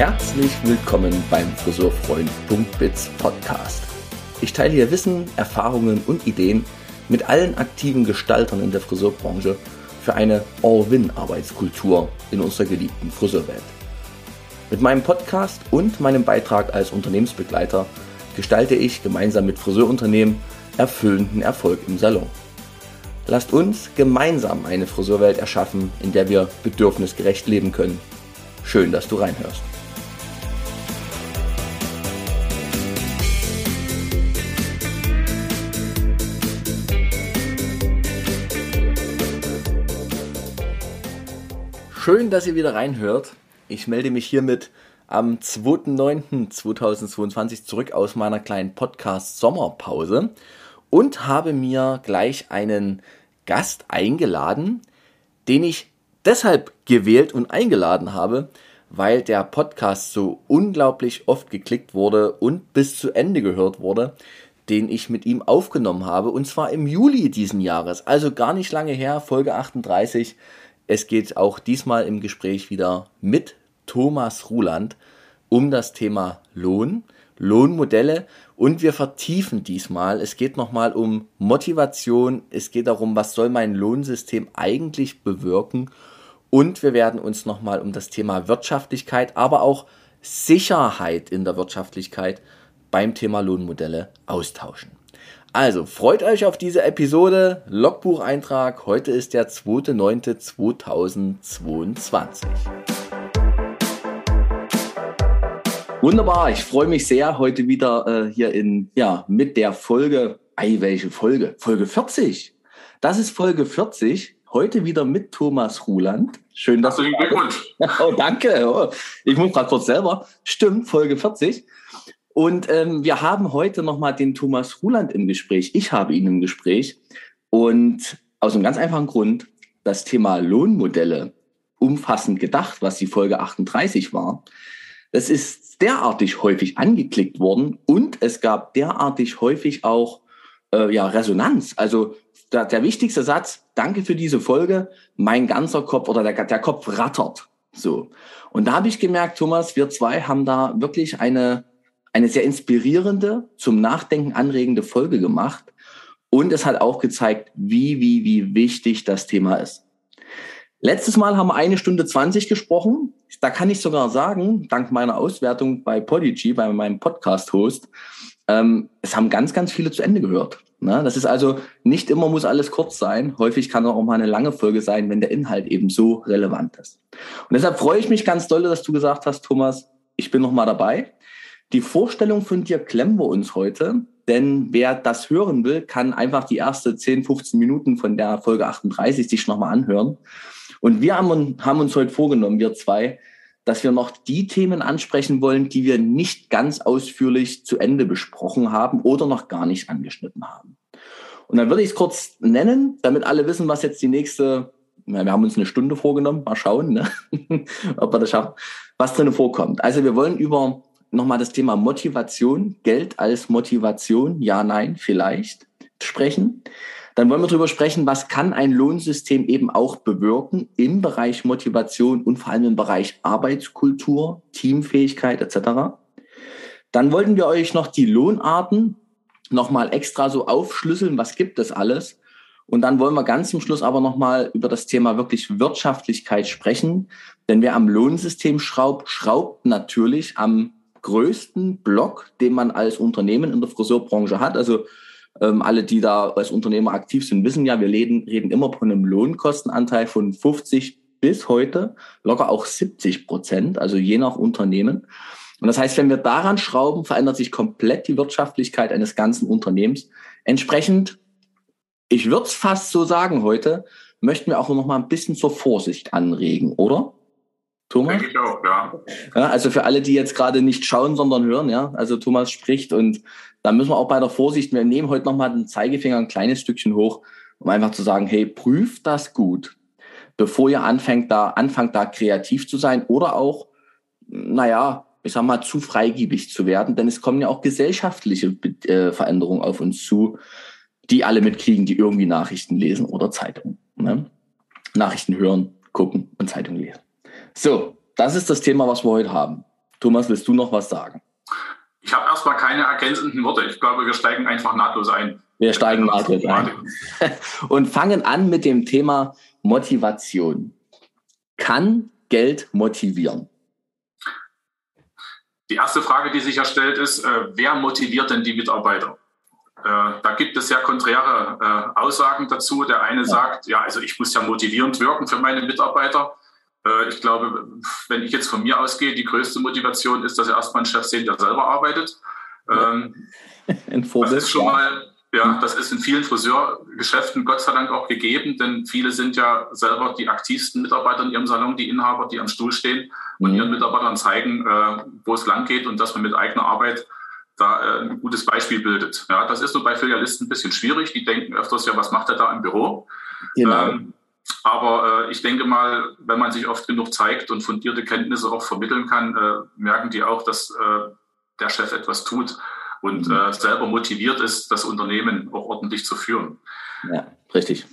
Herzlich willkommen beim Friseurfreund.biz Podcast. Ich teile hier Wissen, Erfahrungen und Ideen mit allen aktiven Gestaltern in der Friseurbranche für eine All-Win-Arbeitskultur in unserer geliebten Friseurwelt. Mit meinem Podcast und meinem Beitrag als Unternehmensbegleiter gestalte ich gemeinsam mit Friseurunternehmen erfüllenden Erfolg im Salon. Lasst uns gemeinsam eine Friseurwelt erschaffen, in der wir bedürfnisgerecht leben können. Schön, dass du reinhörst. Schön, dass ihr wieder reinhört. Ich melde mich hiermit am 2.9.2022 zurück aus meiner kleinen Podcast-Sommerpause und habe mir gleich einen Gast eingeladen, den ich deshalb gewählt und eingeladen habe, weil der Podcast so unglaublich oft geklickt wurde und bis zu Ende gehört wurde, den ich mit ihm aufgenommen habe, und zwar im Juli diesen Jahres, also gar nicht lange her, Folge 38 es geht auch diesmal im Gespräch wieder mit Thomas Ruland um das Thema Lohn, Lohnmodelle und wir vertiefen diesmal. Es geht nochmal um Motivation, es geht darum, was soll mein Lohnsystem eigentlich bewirken und wir werden uns nochmal um das Thema Wirtschaftlichkeit, aber auch Sicherheit in der Wirtschaftlichkeit beim Thema Lohnmodelle austauschen. Also, freut euch auf diese Episode. Logbucheintrag. Heute ist der 2.9.2022. Wunderbar, ich freue mich sehr, heute wieder äh, hier in, ja, mit der Folge, ei, welche Folge? Folge 40. Das ist Folge 40. Heute wieder mit Thomas Ruland. Schön, dass Herzlichen Glückwunsch. Oh, danke. Oh, ich muss gerade kurz selber. Stimmt, Folge 40. Und ähm, wir haben heute nochmal den Thomas Ruland im Gespräch. Ich habe ihn im Gespräch. Und aus einem ganz einfachen Grund, das Thema Lohnmodelle umfassend gedacht, was die Folge 38 war, das ist derartig häufig angeklickt worden und es gab derartig häufig auch äh, ja, Resonanz. Also der, der wichtigste Satz, danke für diese Folge, mein ganzer Kopf oder der, der Kopf rattert. So. Und da habe ich gemerkt, Thomas, wir zwei haben da wirklich eine eine sehr inspirierende, zum Nachdenken anregende Folge gemacht. Und es hat auch gezeigt, wie, wie, wie wichtig das Thema ist. Letztes Mal haben wir eine Stunde zwanzig gesprochen. Da kann ich sogar sagen, dank meiner Auswertung bei Podigy, bei meinem Podcast-Host, ähm, es haben ganz, ganz viele zu Ende gehört. Ne? Das ist also nicht immer muss alles kurz sein. Häufig kann auch mal eine lange Folge sein, wenn der Inhalt eben so relevant ist. Und deshalb freue ich mich ganz doll, dass du gesagt hast, Thomas, ich bin noch mal dabei. Die Vorstellung von dir klemmen wir uns heute, denn wer das hören will, kann einfach die erste 10, 15 Minuten von der Folge 38 sich nochmal anhören. Und wir haben, haben uns heute vorgenommen, wir zwei, dass wir noch die Themen ansprechen wollen, die wir nicht ganz ausführlich zu Ende besprochen haben oder noch gar nicht angeschnitten haben. Und dann würde ich es kurz nennen, damit alle wissen, was jetzt die nächste, wir haben uns eine Stunde vorgenommen, mal schauen, ne? ob wir das schaffen, was drin vorkommt. Also wir wollen über nochmal das Thema Motivation, Geld als Motivation, ja, nein, vielleicht sprechen. Dann wollen wir darüber sprechen, was kann ein Lohnsystem eben auch bewirken im Bereich Motivation und vor allem im Bereich Arbeitskultur, Teamfähigkeit etc. Dann wollten wir euch noch die Lohnarten nochmal extra so aufschlüsseln, was gibt es alles. Und dann wollen wir ganz zum Schluss aber nochmal über das Thema wirklich Wirtschaftlichkeit sprechen. Denn wer am Lohnsystem schraubt, schraubt natürlich am größten Block, den man als Unternehmen in der Friseurbranche hat. Also ähm, alle, die da als Unternehmer aktiv sind, wissen ja, wir reden, reden immer von einem Lohnkostenanteil von 50 bis heute locker auch 70 Prozent, also je nach Unternehmen. Und das heißt, wenn wir daran schrauben, verändert sich komplett die Wirtschaftlichkeit eines ganzen Unternehmens. Entsprechend, ich würde es fast so sagen heute, möchten wir auch noch mal ein bisschen zur Vorsicht anregen, oder? Thomas? Denke ich auch, ja. ja. Also für alle, die jetzt gerade nicht schauen, sondern hören, ja. Also Thomas spricht und da müssen wir auch bei der Vorsicht, wir nehmen heute nochmal den Zeigefinger ein kleines Stückchen hoch, um einfach zu sagen, hey, prüft das gut, bevor ihr anfängt, da, anfangt, da kreativ zu sein oder auch, naja, ich sag mal, zu freigiebig zu werden, denn es kommen ja auch gesellschaftliche äh, Veränderungen auf uns zu, die alle mitkriegen, die irgendwie Nachrichten lesen oder Zeitungen. Ne? Nachrichten hören, gucken und Zeitungen lesen. So, das ist das Thema, was wir heute haben. Thomas, willst du noch was sagen? Ich habe erstmal keine ergänzenden Worte. Ich glaube, wir steigen einfach nahtlos ein. Wir steigen nahtlos ein. Und fangen an mit dem Thema Motivation. Kann Geld motivieren? Die erste Frage, die sich ja stellt, ist, äh, wer motiviert denn die Mitarbeiter? Äh, da gibt es sehr konträre äh, Aussagen dazu. Der eine ja. sagt, ja, also ich muss ja motivierend wirken für meine Mitarbeiter. Äh, ich glaube, wenn ich jetzt von mir ausgehe, die größte Motivation ist, dass wir erstmal einen Chef sehen, der selber arbeitet. Ähm, Ein Vorbild, das ist schon mal, ja, das ist in vielen Friseurgeschäften Gott sei Dank auch gegeben, denn viele sind ja selber die aktivsten Mitarbeiter in ihrem Salon, die Inhaber, die am Stuhl stehen und mhm. ihren Mitarbeitern zeigen, äh, wo es lang geht und dass man mit eigener Arbeit da ein gutes Beispiel bildet. Ja, das ist so bei Filialisten ein bisschen schwierig. Die denken öfters ja, was macht er da im Büro? Genau. Ähm, aber äh, ich denke mal, wenn man sich oft genug zeigt und fundierte Kenntnisse auch vermitteln kann, äh, merken die auch, dass äh, der Chef etwas tut und mhm. äh, selber motiviert ist, das Unternehmen auch ordentlich zu führen. Ja, richtig.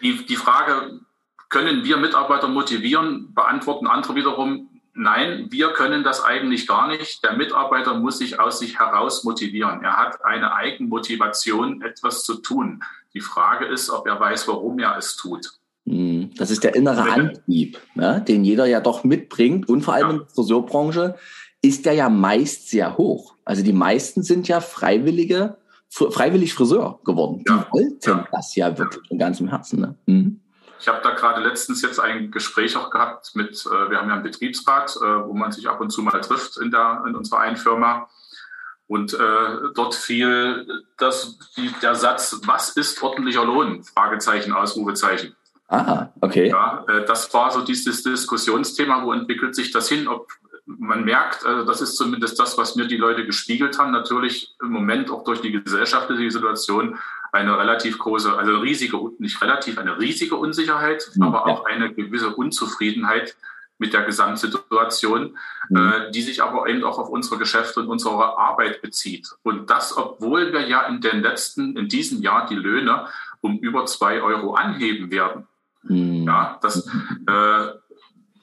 Die, die Frage, können wir Mitarbeiter motivieren, beantworten andere wiederum, nein, wir können das eigentlich gar nicht. Der Mitarbeiter muss sich aus sich heraus motivieren. Er hat eine Eigenmotivation, etwas zu tun. Die Frage ist, ob er weiß, warum er es tut. Hm, das ist der innere Antrieb, ne, den jeder ja doch mitbringt. Und vor allem ja. in der Friseurbranche ist der ja meist sehr hoch. Also die meisten sind ja freiwillige, freiwillig Friseur geworden. Ja. Die wollten ja. das ja wirklich von ganzem Herzen. Ne? Mhm. Ich habe da gerade letztens jetzt ein Gespräch auch gehabt mit, äh, wir haben ja einen Betriebsrat, äh, wo man sich ab und zu mal trifft in, der, in unserer einen Firma. Und äh, dort fiel das, die, der Satz, was ist ordentlicher Lohn? Fragezeichen, Ausrufezeichen. Ah, okay. Ja, äh, das war so dieses Diskussionsthema, wo entwickelt sich das hin? Ob man merkt, also das ist zumindest das, was mir die Leute gespiegelt haben, natürlich im Moment auch durch die gesellschaftliche Situation eine relativ große, also riesige, nicht relativ, eine riesige Unsicherheit, mhm, aber auch eine gewisse Unzufriedenheit mit der Gesamtsituation, mhm. die sich aber eben auch auf unsere Geschäfte und unsere Arbeit bezieht. Und das, obwohl wir ja in den letzten, in diesem Jahr die Löhne um über zwei Euro anheben werden. Mhm. Ja, das, äh,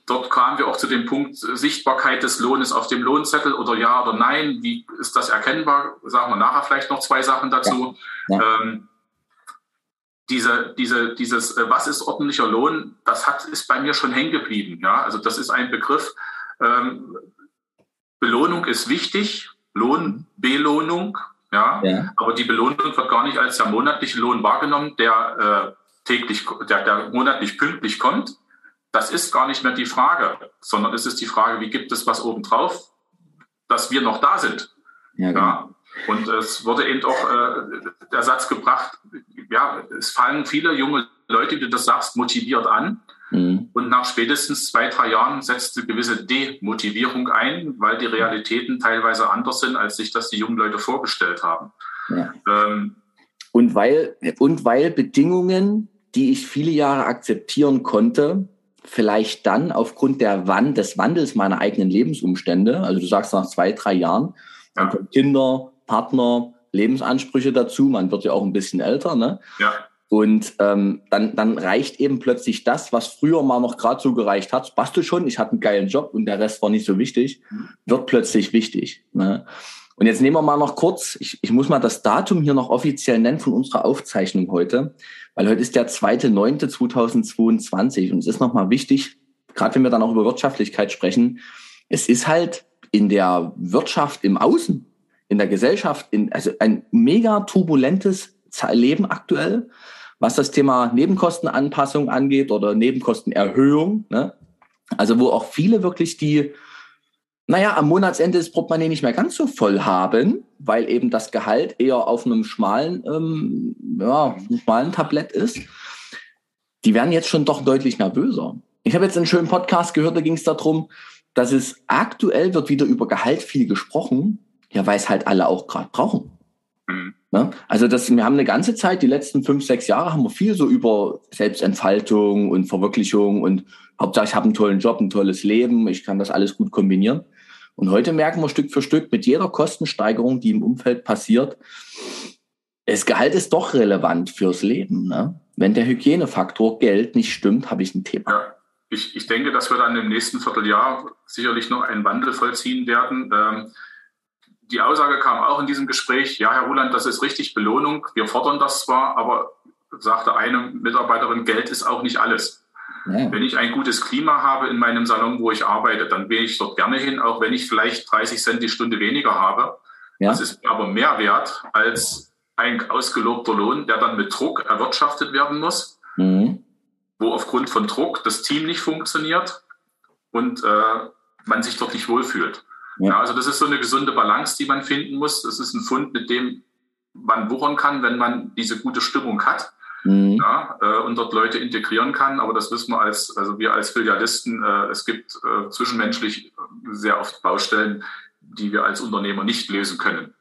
dort kamen wir auch zu dem Punkt Sichtbarkeit des Lohnes auf dem Lohnzettel oder ja oder nein. Wie ist das erkennbar? Sagen wir nachher vielleicht noch zwei Sachen dazu. Ja. Ja. Ähm, diese, diese, dieses, äh, was ist ordentlicher Lohn, das hat, ist bei mir schon hängen geblieben. Ja? Also das ist ein Begriff. Ähm, Belohnung ist wichtig, Lohnbelohnung, ja? ja? aber die Belohnung wird gar nicht als der monatliche Lohn wahrgenommen, der äh, täglich, der, der monatlich pünktlich kommt, das ist gar nicht mehr die Frage, sondern es ist die Frage, wie gibt es was obendrauf, dass wir noch da sind. Ja, genau. ja. Und es wurde eben auch äh, der Satz gebracht, ja, es fallen viele junge Leute, wie du das sagst, motiviert an. Mhm. Und nach spätestens zwei, drei Jahren setzt eine gewisse Demotivierung ein, weil die Realitäten teilweise anders sind, als sich das die jungen Leute vorgestellt haben. Ja. Ähm, und, weil, und weil Bedingungen die ich viele Jahre akzeptieren konnte, vielleicht dann aufgrund der Wand, des Wandels meiner eigenen Lebensumstände, also du sagst nach zwei, drei Jahren, ja. Kinder, Partner, Lebensansprüche dazu, man wird ja auch ein bisschen älter, ne? Ja. Und ähm, dann, dann reicht eben plötzlich das, was früher mal noch gerade so gereicht hat. Passt du schon, ich hatte einen geilen Job und der Rest war nicht so wichtig, mhm. wird plötzlich wichtig. Ne? Und jetzt nehmen wir mal noch kurz, ich, ich muss mal das Datum hier noch offiziell nennen von unserer Aufzeichnung heute weil heute ist der 2.9.2022 und es ist nochmal wichtig, gerade wenn wir dann auch über Wirtschaftlichkeit sprechen, es ist halt in der Wirtschaft im Außen, in der Gesellschaft, in, also ein mega turbulentes Leben aktuell, was das Thema Nebenkostenanpassung angeht oder Nebenkostenerhöhung. Ne? Also wo auch viele wirklich die naja, am Monatsende das Portemonnaie nicht mehr ganz so voll haben, weil eben das Gehalt eher auf einem schmalen, ähm, ja, schmalen Tablett ist, die werden jetzt schon doch deutlich nervöser. Ich habe jetzt einen schönen Podcast gehört, da ging es darum, dass es aktuell wird wieder über Gehalt viel gesprochen, ja, weil es halt alle auch gerade brauchen. Mhm. Ne? Also das, wir haben eine ganze Zeit, die letzten fünf, sechs Jahre, haben wir viel so über Selbstentfaltung und Verwirklichung und Hauptsache ich habe einen tollen Job, ein tolles Leben, ich kann das alles gut kombinieren. Und heute merken wir Stück für Stück mit jeder Kostensteigerung, die im Umfeld passiert, das Gehalt ist doch relevant fürs Leben. Ne? Wenn der Hygienefaktor Geld nicht stimmt, habe ich ein Thema. Ja, ich, ich denke, dass wir dann im nächsten Vierteljahr sicherlich noch einen Wandel vollziehen werden. Ähm, die Aussage kam auch in diesem Gespräch, ja, Herr Ruland, das ist richtig Belohnung. Wir fordern das zwar, aber sagte eine Mitarbeiterin, Geld ist auch nicht alles. Ja. Wenn ich ein gutes Klima habe in meinem Salon, wo ich arbeite, dann gehe ich dort gerne hin, auch wenn ich vielleicht 30 Cent die Stunde weniger habe. Ja. Das ist aber mehr wert als ein ausgelobter Lohn, der dann mit Druck erwirtschaftet werden muss, mhm. wo aufgrund von Druck das Team nicht funktioniert und äh, man sich dort nicht wohlfühlt. Ja. ja. also das ist so eine gesunde Balance, die man finden muss. Das ist ein Fund, mit dem man wuchern kann, wenn man diese gute Stimmung hat mhm. ja, äh, und dort Leute integrieren kann. Aber das wissen wir als, also wir als Filialisten, äh, es gibt äh, zwischenmenschlich sehr oft Baustellen, die wir als Unternehmer nicht lösen können.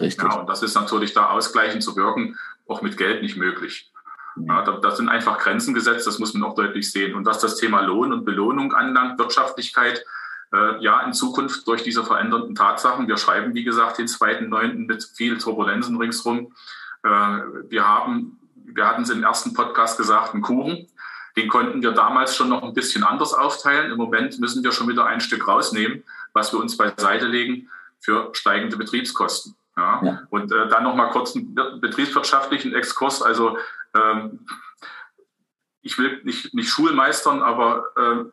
Richtig. Ja, und das ist natürlich da ausgleichend zu wirken, auch mit Geld nicht möglich. Mhm. Ja, da, da, sind einfach Grenzen gesetzt, das muss man auch deutlich sehen. Und was das Thema Lohn und Belohnung anlangt, Wirtschaftlichkeit, äh, ja, in Zukunft durch diese veränderten Tatsachen, wir schreiben, wie gesagt, den 2.9. mit viel Turbulenzen ringsrum. Äh, wir haben wir hatten es im ersten Podcast gesagt, einen Kuchen. Den konnten wir damals schon noch ein bisschen anders aufteilen. Im Moment müssen wir schon wieder ein Stück rausnehmen, was wir uns beiseite legen für steigende Betriebskosten. Ja. ja. Und äh, dann noch mal kurz einen betriebswirtschaftlichen Exkurs. Also ähm, ich will nicht, nicht Schulmeistern, aber äh,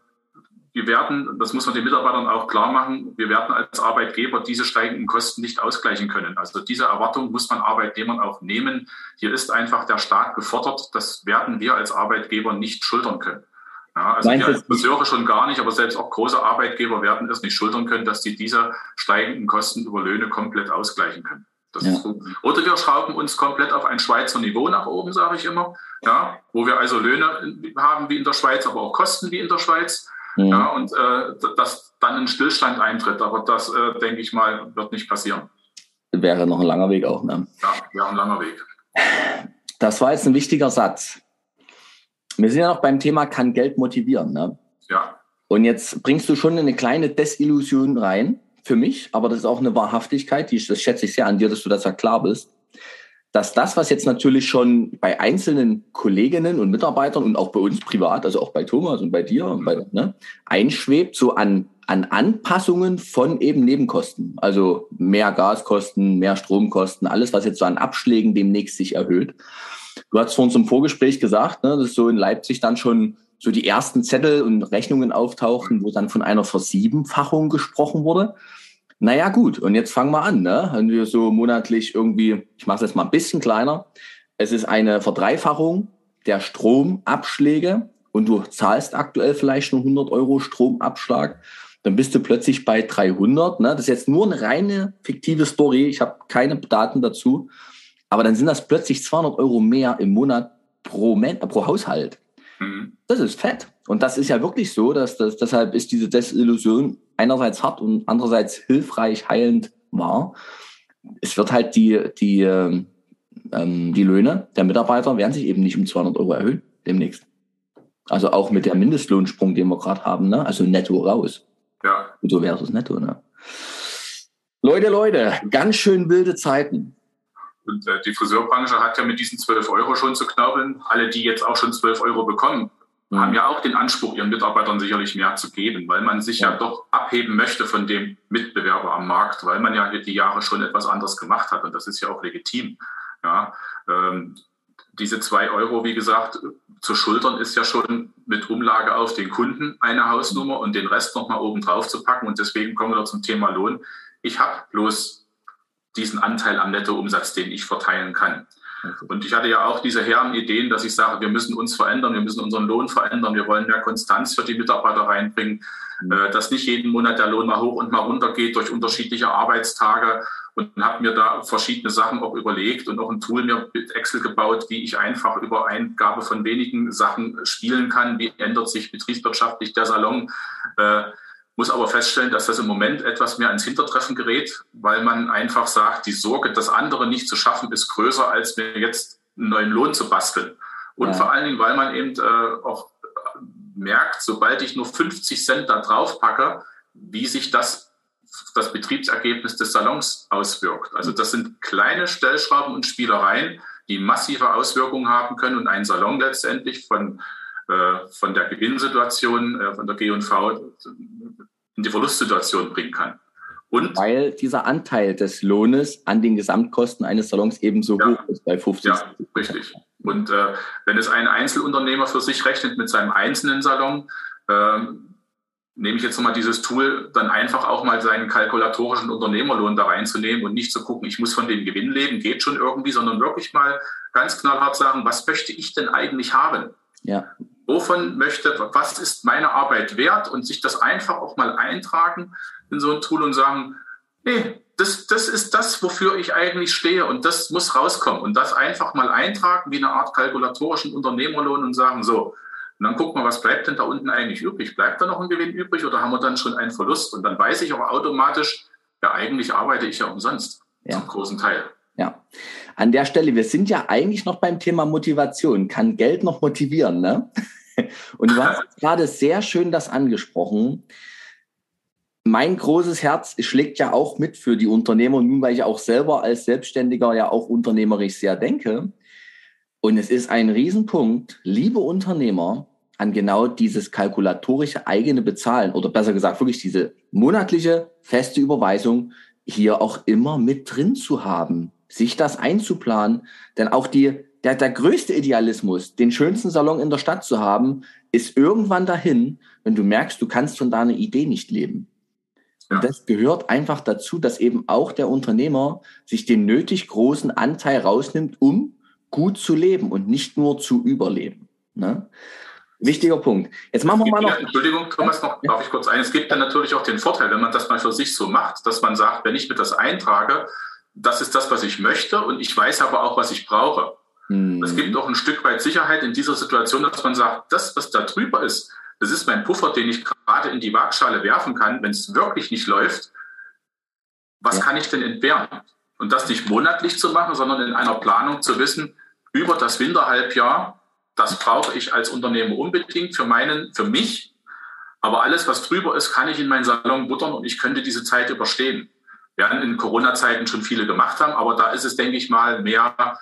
wir werden, das muss man den Mitarbeitern auch klar machen, wir werden als Arbeitgeber diese steigenden Kosten nicht ausgleichen können. Also diese Erwartung muss man Arbeitnehmern auch nehmen. Hier ist einfach der Staat gefordert. Das werden wir als Arbeitgeber nicht schultern können. Ja, also Meinst wir als Friseure schon gar nicht, aber selbst auch große Arbeitgeber werden es nicht schultern können, dass sie diese steigenden Kosten über Löhne komplett ausgleichen können. Ja. Oder wir schrauben uns komplett auf ein Schweizer Niveau nach oben, sage ich immer, ja, wo wir also Löhne haben wie in der Schweiz, aber auch Kosten wie in der Schweiz. Mhm. Ja, und äh, dass dann ein Stillstand eintritt. Aber das, äh, denke ich mal, wird nicht passieren. Wäre noch ein langer Weg auch, ne? Ja, wäre ein langer Weg. Das war jetzt ein wichtiger Satz. Wir sind ja noch beim Thema, kann Geld motivieren, ne? Ja. Und jetzt bringst du schon eine kleine Desillusion rein für mich, aber das ist auch eine Wahrhaftigkeit, die, das schätze ich sehr an dir, dass du das ja klar bist dass das, was jetzt natürlich schon bei einzelnen Kolleginnen und Mitarbeitern und auch bei uns privat, also auch bei Thomas und bei dir, und bei, ne, einschwebt, so an, an Anpassungen von eben Nebenkosten. Also mehr Gaskosten, mehr Stromkosten, alles, was jetzt so an Abschlägen demnächst sich erhöht. Du hast vorhin zum Vorgespräch gesagt, ne, dass so in Leipzig dann schon so die ersten Zettel und Rechnungen auftauchen, wo dann von einer Versiebenfachung gesprochen wurde. Naja, gut, und jetzt fangen wir an. Ne? Wenn wir so monatlich irgendwie, ich mache es jetzt mal ein bisschen kleiner, es ist eine Verdreifachung der Stromabschläge und du zahlst aktuell vielleicht nur 100 Euro Stromabschlag, dann bist du plötzlich bei 300. Ne? Das ist jetzt nur eine reine fiktive Story, ich habe keine Daten dazu, aber dann sind das plötzlich 200 Euro mehr im Monat pro, pro Haushalt. Mhm. Das ist fett. Und das ist ja wirklich so, dass das, deshalb ist diese Desillusion einerseits hart und andererseits hilfreich, heilend wahr. Es wird halt die, die, ähm, die Löhne der Mitarbeiter werden sich eben nicht um 200 Euro erhöhen demnächst. Also auch mit der Mindestlohnsprung, den wir gerade haben, ne? also netto raus. Ja. Brutto versus netto. Ne? Leute, Leute, ganz schön wilde Zeiten. Und äh, die Friseurbranche hat ja mit diesen 12 Euro schon zu knabbeln. Alle, die jetzt auch schon 12 Euro bekommen, mhm. haben ja auch den Anspruch, ihren Mitarbeitern sicherlich mehr zu geben, weil man sich ja. ja doch abheben möchte von dem Mitbewerber am Markt, weil man ja die Jahre schon etwas anderes gemacht hat. Und das ist ja auch legitim. Ja, ähm, diese zwei Euro, wie gesagt, zu schultern ist ja schon mit Umlage auf den Kunden eine Hausnummer und den Rest nochmal oben drauf zu packen. Und deswegen kommen wir zum Thema Lohn. Ich habe bloß diesen Anteil am Nettoumsatz, den ich verteilen kann. Und ich hatte ja auch diese herren Ideen, dass ich sage, wir müssen uns verändern, wir müssen unseren Lohn verändern, wir wollen mehr Konstanz für die Mitarbeiter reinbringen, mhm. Äh, dass nicht jeden Monat der Lohn mal hoch und mal runter geht durch unterschiedliche Arbeitstage und habe mir da verschiedene Sachen auch überlegt und auch ein Tool mir mit Excel gebaut, wie ich einfach über Eingabe von wenigen Sachen spielen kann, wie ändert sich betriebswirtschaftlich der Salon. Äh, muss aber feststellen, dass das im Moment etwas mehr ins Hintertreffen gerät, weil man einfach sagt, die Sorge, das andere nicht zu schaffen, ist größer, als mir jetzt einen neuen Lohn zu basteln. Und ja. vor allen Dingen, weil man eben äh, auch merkt, sobald ich nur 50 Cent da drauf packe, wie sich das das Betriebsergebnis des Salons auswirkt. Also das sind kleine Stellschrauben und Spielereien, die massive Auswirkungen haben können und einen Salon letztendlich von, äh, von der Gewinnsituation, äh, von der G&V in die Verlustsituation bringen kann. Und weil dieser Anteil des Lohnes an den Gesamtkosten eines Salons ebenso ja, hoch ist bei 50. Ja, richtig. Und äh, wenn es ein Einzelunternehmer für sich rechnet mit seinem einzelnen Salon, äh, nehme ich jetzt nochmal dieses Tool, dann einfach auch mal seinen kalkulatorischen Unternehmerlohn da reinzunehmen und nicht zu gucken, ich muss von dem Gewinn leben, geht schon irgendwie, sondern wirklich mal ganz knallhart sagen, was möchte ich denn eigentlich haben? Ja. Wovon möchte, was ist meine Arbeit wert und sich das einfach auch mal eintragen in so ein Tool und sagen, nee, das, das ist das, wofür ich eigentlich stehe und das muss rauskommen und das einfach mal eintragen wie eine Art kalkulatorischen Unternehmerlohn und sagen, so, und dann gucken wir, was bleibt denn da unten eigentlich übrig? Bleibt da noch ein Gewinn übrig oder haben wir dann schon einen Verlust? Und dann weiß ich aber automatisch, ja, eigentlich arbeite ich ja umsonst ja. zum großen Teil. Ja, an der Stelle, wir sind ja eigentlich noch beim Thema Motivation. Kann Geld noch motivieren, ne? Und du hast gerade sehr schön das angesprochen mein großes Herz schlägt ja auch mit für die Unternehmer, nun weil ich auch selber als Selbstständiger ja auch unternehmerisch sehr denke. Und es ist ein Riesenpunkt, liebe Unternehmer, an genau dieses kalkulatorische eigene Bezahlen oder besser gesagt wirklich diese monatliche feste Überweisung hier auch immer mit drin zu haben, sich das einzuplanen. Denn auch die, der, der größte Idealismus, den schönsten Salon in der Stadt zu haben, ist irgendwann dahin, wenn du merkst, du kannst von deiner Idee nicht leben. Und das gehört einfach dazu, dass eben auch der Unternehmer sich den nötig großen Anteil rausnimmt, um gut zu leben und nicht nur zu überleben. Ne? Wichtiger Punkt. Jetzt machen wir mal noch. Entschuldigung, Thomas, noch, darf ich kurz ein? Es gibt dann natürlich auch den Vorteil, wenn man das mal für sich so macht, dass man sagt, wenn ich mir das eintrage, das ist das, was ich möchte und ich weiß aber auch, was ich brauche. Hm. Es gibt auch ein Stück weit Sicherheit in dieser Situation, dass man sagt, das, was da drüber ist, das ist mein Puffer, den ich gerade in die Waagschale werfen kann, wenn es wirklich nicht läuft. Was ja. kann ich denn entbehren? Und das nicht monatlich zu machen, sondern in einer Planung zu wissen, über das Winterhalbjahr, das brauche ich als Unternehmer unbedingt für meinen, für mich. Aber alles, was drüber ist, kann ich in meinen Salon buttern und ich könnte diese Zeit überstehen. Werden in Corona-Zeiten schon viele gemacht haben, aber da ist es, denke ich mal, mehr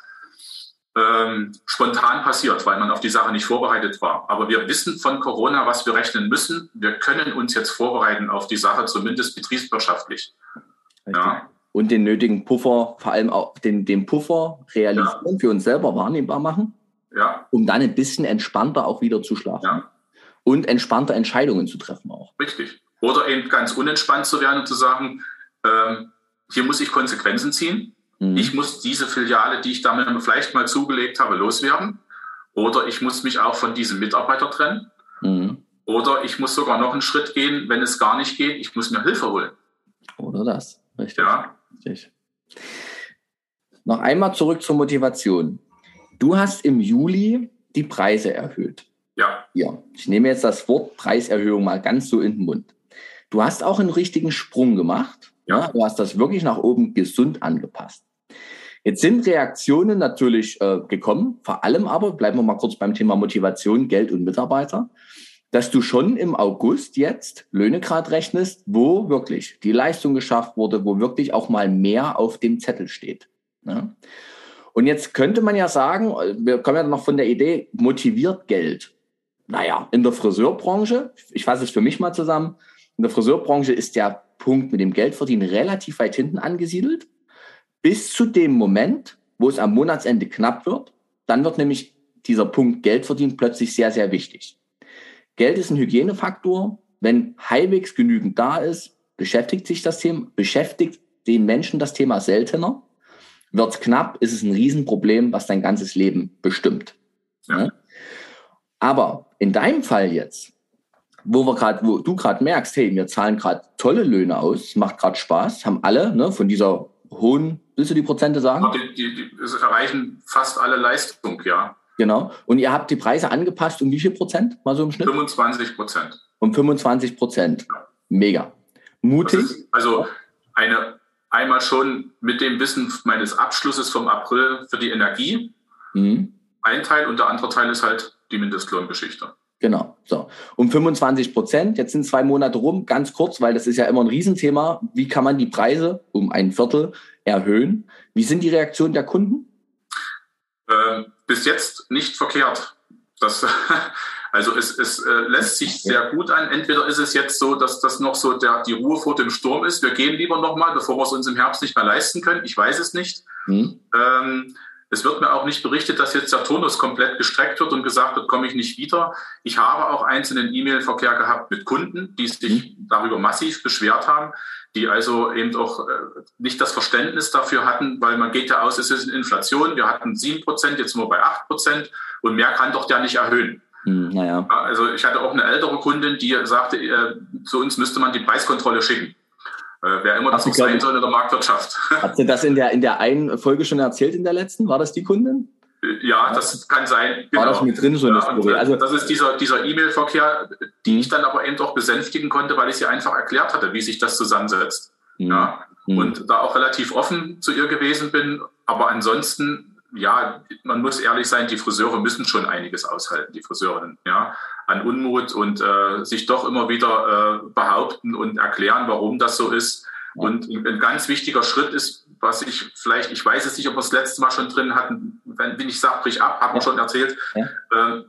ähm, spontan passiert, weil man auf die Sache nicht vorbereitet war. Aber wir wissen von Corona, was wir rechnen müssen. Wir können uns jetzt vorbereiten auf die Sache, zumindest betriebswirtschaftlich. Ja. Und den nötigen Puffer, vor allem auch den, den Puffer realisieren, ja. für uns selber wahrnehmbar machen, ja. um dann ein bisschen entspannter auch wieder zu schlafen. Ja. Und entspannter Entscheidungen zu treffen auch. Richtig. Oder eben ganz unentspannt zu werden und zu sagen, ähm, hier muss ich Konsequenzen ziehen Mhm. Ich muss diese Filiale, die ich damit vielleicht mal zugelegt habe, loswerden. Oder ich muss mich auch von diesem Mitarbeiter trennen. Mhm. Oder ich muss sogar noch einen Schritt gehen, wenn es gar nicht geht, ich muss mir Hilfe holen. Oder das. Richtig. Ja. Richtig. Noch einmal zurück zur Motivation. Du hast im Juli die Preise erhöht. Ja. Ja. Ich nehme jetzt das Wort Preiserhöhung mal ganz so in den Mund. Du hast auch einen richtigen Sprung gemacht. Ja. Du hast das wirklich nach oben gesund angepasst. Jetzt sind Reaktionen natürlich äh, gekommen, vor allem aber, bleiben wir mal kurz beim Thema Motivation, Geld und Mitarbeiter, dass du schon im August jetzt Löhnegrad rechnest, wo wirklich die Leistung geschafft wurde, wo wirklich auch mal mehr auf dem Zettel steht. Ne? Und jetzt könnte man ja sagen, wir kommen ja noch von der Idee, motiviert Geld. Naja, in der Friseurbranche, ich fasse es für mich mal zusammen, in der Friseurbranche ist der Punkt mit dem Geldverdienen relativ weit hinten angesiedelt bis zu dem Moment, wo es am Monatsende knapp wird. Dann wird nämlich dieser Punkt Geld verdienen plötzlich sehr, sehr wichtig. Geld ist ein Hygienefaktor. Wenn halbwegs genügend da ist, beschäftigt sich das Thema, beschäftigt den Menschen das Thema seltener. Wird es knapp, ist es ein Riesenproblem, was dein ganzes Leben bestimmt. Ja. Aber in deinem Fall jetzt, wo wir gerade, wo du gerade merkst, hey, wir zahlen gerade tolle Löhne aus, macht gerade Spaß, haben alle ne, von dieser hohen, willst du die Prozente sagen? Die, die, die erreichen fast alle Leistung, ja. Genau. Und ihr habt die Preise angepasst um wie viel Prozent? Mal so im Schnitt? 25 Prozent. Um 25 Prozent. Ja. Mega. Mutig. also eine, einmal schon mit dem Wissen meines Abschlusses vom April für die Energie. Mhm. Ein Teil und der andere Teil ist halt die Mindestlohngeschichte. Genau, so. Um 25 Prozent, jetzt sind zwei Monate rum, ganz kurz, weil das ist ja immer ein Riesenthema. Wie kann man die Preise um ein Viertel erhöhen? Wie sind die Reaktionen der Kunden? Äh, bis jetzt nicht verkehrt. Das, also es, es äh, lässt sich sehr gut an. Entweder ist es jetzt so, dass das noch so der, die Ruhe vor dem Sturm ist. Wir gehen lieber nochmal, bevor wir es uns im Herbst nicht mehr leisten können. Ich weiß es nicht. Hm. Ähm, es wird mir auch nicht berichtet, dass jetzt der Turnus komplett gestreckt wird und gesagt wird, komme ich nicht wieder. Ich habe auch einzelnen E-Mail-Verkehr gehabt mit Kunden, die sich mhm. darüber massiv beschwert haben, die also eben auch äh, nicht das Verständnis dafür hatten, weil man geht ja aus, es ist eine Inflation, wir hatten sieben Prozent, jetzt nur bei acht Prozent und mehr kann doch der nicht erhöhen. Hm, naja. Also ich hatte auch eine ältere Kundin, die sagte, äh, zu uns müsste man die Preiskontrolle schicken. Äh, wer immer das auch sein soll in der Marktwirtschaft. Hat sie das in der, in der einen Folge schon erzählt, in der letzten? War das die Kundin? Äh, ja, das kann sein. Genau. War das mit drin so eine ja, Also das ist dieser, dieser E-Mail-Verkehr, die ich dann aber eben doch besänftigen konnte, weil ich sie einfach erklärt hatte, wie sich das zusammensetzt. Mhm. Ja. Mhm. Und da auch relativ offen zu ihr gewesen bin. Aber ansonsten ja, man muss ehrlich sein, die Friseure müssen schon einiges aushalten, die Friseurinnen, ja, an Unmut und äh, sich doch immer wieder äh, behaupten und erklären, warum das so ist. Und ein ganz wichtiger Schritt ist, was ich vielleicht, ich weiß es nicht, ob wir das letzte Mal schon drin hatten, wenn, wenn ich sage, brich ab, haben wir schon erzählt. Ja. Äh,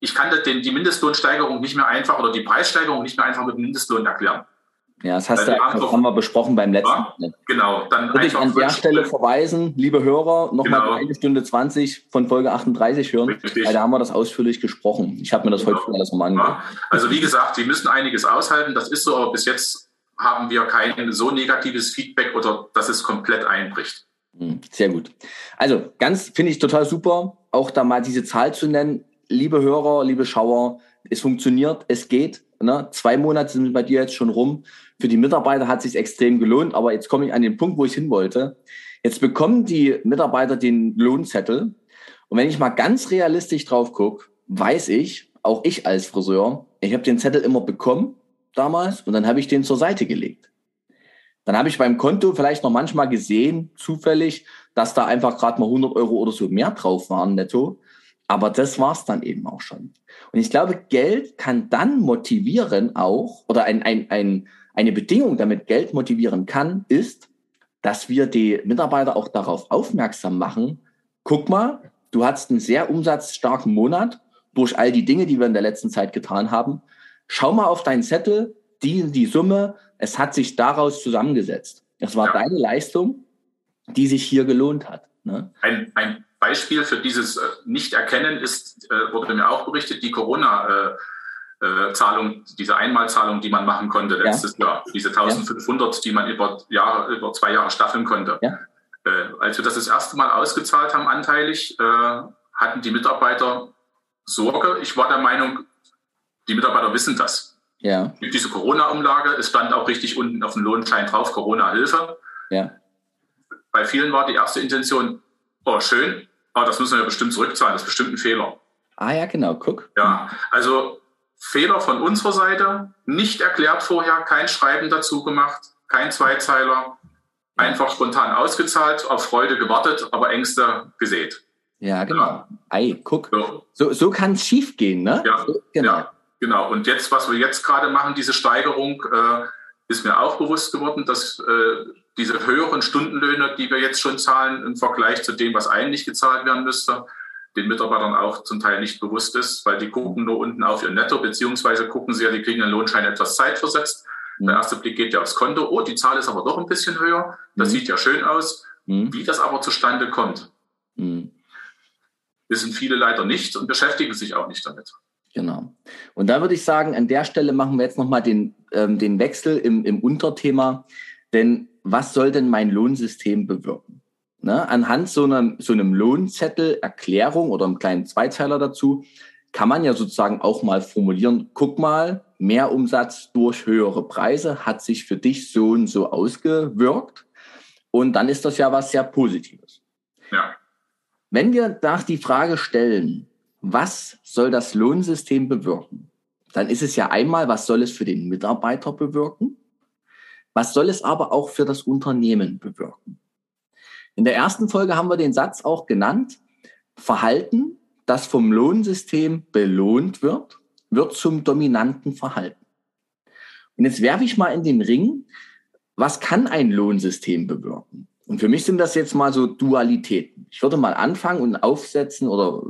ich kann den, die Mindestlohnsteigerung nicht mehr einfach oder die Preissteigerung nicht mehr einfach mit Mindestlohn erklären. Ja, das, hast du, das haben wir besprochen beim letzten Mal. Ja, genau. Dann Würde ich an der Stelle verweisen, liebe Hörer, nochmal genau. eine Stunde 20 von Folge 38 hören, Richtig. weil da haben wir das ausführlich gesprochen. Ich habe mir das genau. heute alles nochmal angeguckt. Ja. Also wie gesagt, Sie müssen einiges aushalten, das ist so, aber bis jetzt haben wir kein so negatives Feedback oder dass es komplett einbricht. Hm, sehr gut. Also ganz finde ich total super, auch da mal diese Zahl zu nennen. Liebe Hörer, liebe Schauer, es funktioniert, es geht. Ne? Zwei Monate sind bei dir jetzt schon rum. Für die Mitarbeiter hat sich extrem gelohnt, aber jetzt komme ich an den Punkt, wo ich hin wollte. Jetzt bekommen die Mitarbeiter den Lohnzettel. Und wenn ich mal ganz realistisch drauf gucke, weiß ich, auch ich als Friseur, ich habe den Zettel immer bekommen damals und dann habe ich den zur Seite gelegt. Dann habe ich beim Konto vielleicht noch manchmal gesehen, zufällig, dass da einfach gerade mal 100 Euro oder so mehr drauf waren netto. Aber das war's dann eben auch schon. Und ich glaube, Geld kann dann motivieren auch, oder ein, ein, ein, eine Bedingung, damit Geld motivieren kann, ist, dass wir die Mitarbeiter auch darauf aufmerksam machen, guck mal, du hast einen sehr umsatzstarken Monat durch all die Dinge, die wir in der letzten Zeit getan haben. Schau mal auf deinen Zettel, die, die Summe, es hat sich daraus zusammengesetzt. Es war ja. deine Leistung, die sich hier gelohnt hat. Ne? Ein, ein Beispiel für dieses äh, Nicht-Erkennen ist, äh, wurde mir auch berichtet, die Corona- äh, Zahlung, diese Einmalzahlung, die man machen konnte letztes ja. Jahr, diese 1500, ja. die man über Jahre, über zwei Jahre staffeln konnte. Ja. Als wir das das erste Mal ausgezahlt haben, anteilig, hatten die Mitarbeiter Sorge. Ich war der Meinung, die Mitarbeiter wissen das. Ja. Diese Corona-Umlage, es stand auch richtig unten auf dem Lohnschein drauf, Corona-Hilfe. Ja. Bei vielen war die erste Intention, oh schön, aber das müssen wir bestimmt zurückzahlen, das ist bestimmt ein Fehler. Ah ja, genau, guck. Ja, also Fehler von unserer Seite, nicht erklärt vorher, kein Schreiben dazu gemacht, kein Zweizeiler, einfach spontan ausgezahlt, auf Freude gewartet, aber Ängste gesät. Ja, genau. Ja. Ei, guck. So, so, so kann es schief gehen, ne? Ja, so, genau. Ja, genau. Und jetzt, was wir jetzt gerade machen, diese Steigerung, äh, ist mir auch bewusst geworden, dass äh, diese höheren Stundenlöhne, die wir jetzt schon zahlen, im Vergleich zu dem, was eigentlich gezahlt werden müsste, den Mitarbeitern auch zum Teil nicht bewusst ist, weil die gucken nur unten auf ihr Netto, beziehungsweise gucken sie ja, die kriegen den Lohnschein etwas zeitversetzt. Mhm. Der erste Blick geht ja aufs Konto. Oh, die Zahl ist aber doch ein bisschen höher. Das mhm. sieht ja schön aus. Mhm. Wie das aber zustande kommt, mhm. wissen viele leider nicht und beschäftigen sich auch nicht damit. Genau. Und da würde ich sagen, an der Stelle machen wir jetzt nochmal den, ähm, den Wechsel im, im Unterthema. Denn was soll denn mein Lohnsystem bewirken? Ne? Anhand so einem, so einem Lohnzettel, Erklärung oder einem kleinen Zweizeiler dazu, kann man ja sozusagen auch mal formulieren, guck mal, mehr Umsatz durch höhere Preise hat sich für dich so und so ausgewirkt. Und dann ist das ja was sehr Positives. Ja. Wenn wir nach die Frage stellen, was soll das Lohnsystem bewirken? Dann ist es ja einmal, was soll es für den Mitarbeiter bewirken? Was soll es aber auch für das Unternehmen bewirken? In der ersten Folge haben wir den Satz auch genannt, Verhalten, das vom Lohnsystem belohnt wird, wird zum dominanten Verhalten. Und jetzt werfe ich mal in den Ring, was kann ein Lohnsystem bewirken? Und für mich sind das jetzt mal so Dualitäten. Ich würde mal anfangen und aufsetzen oder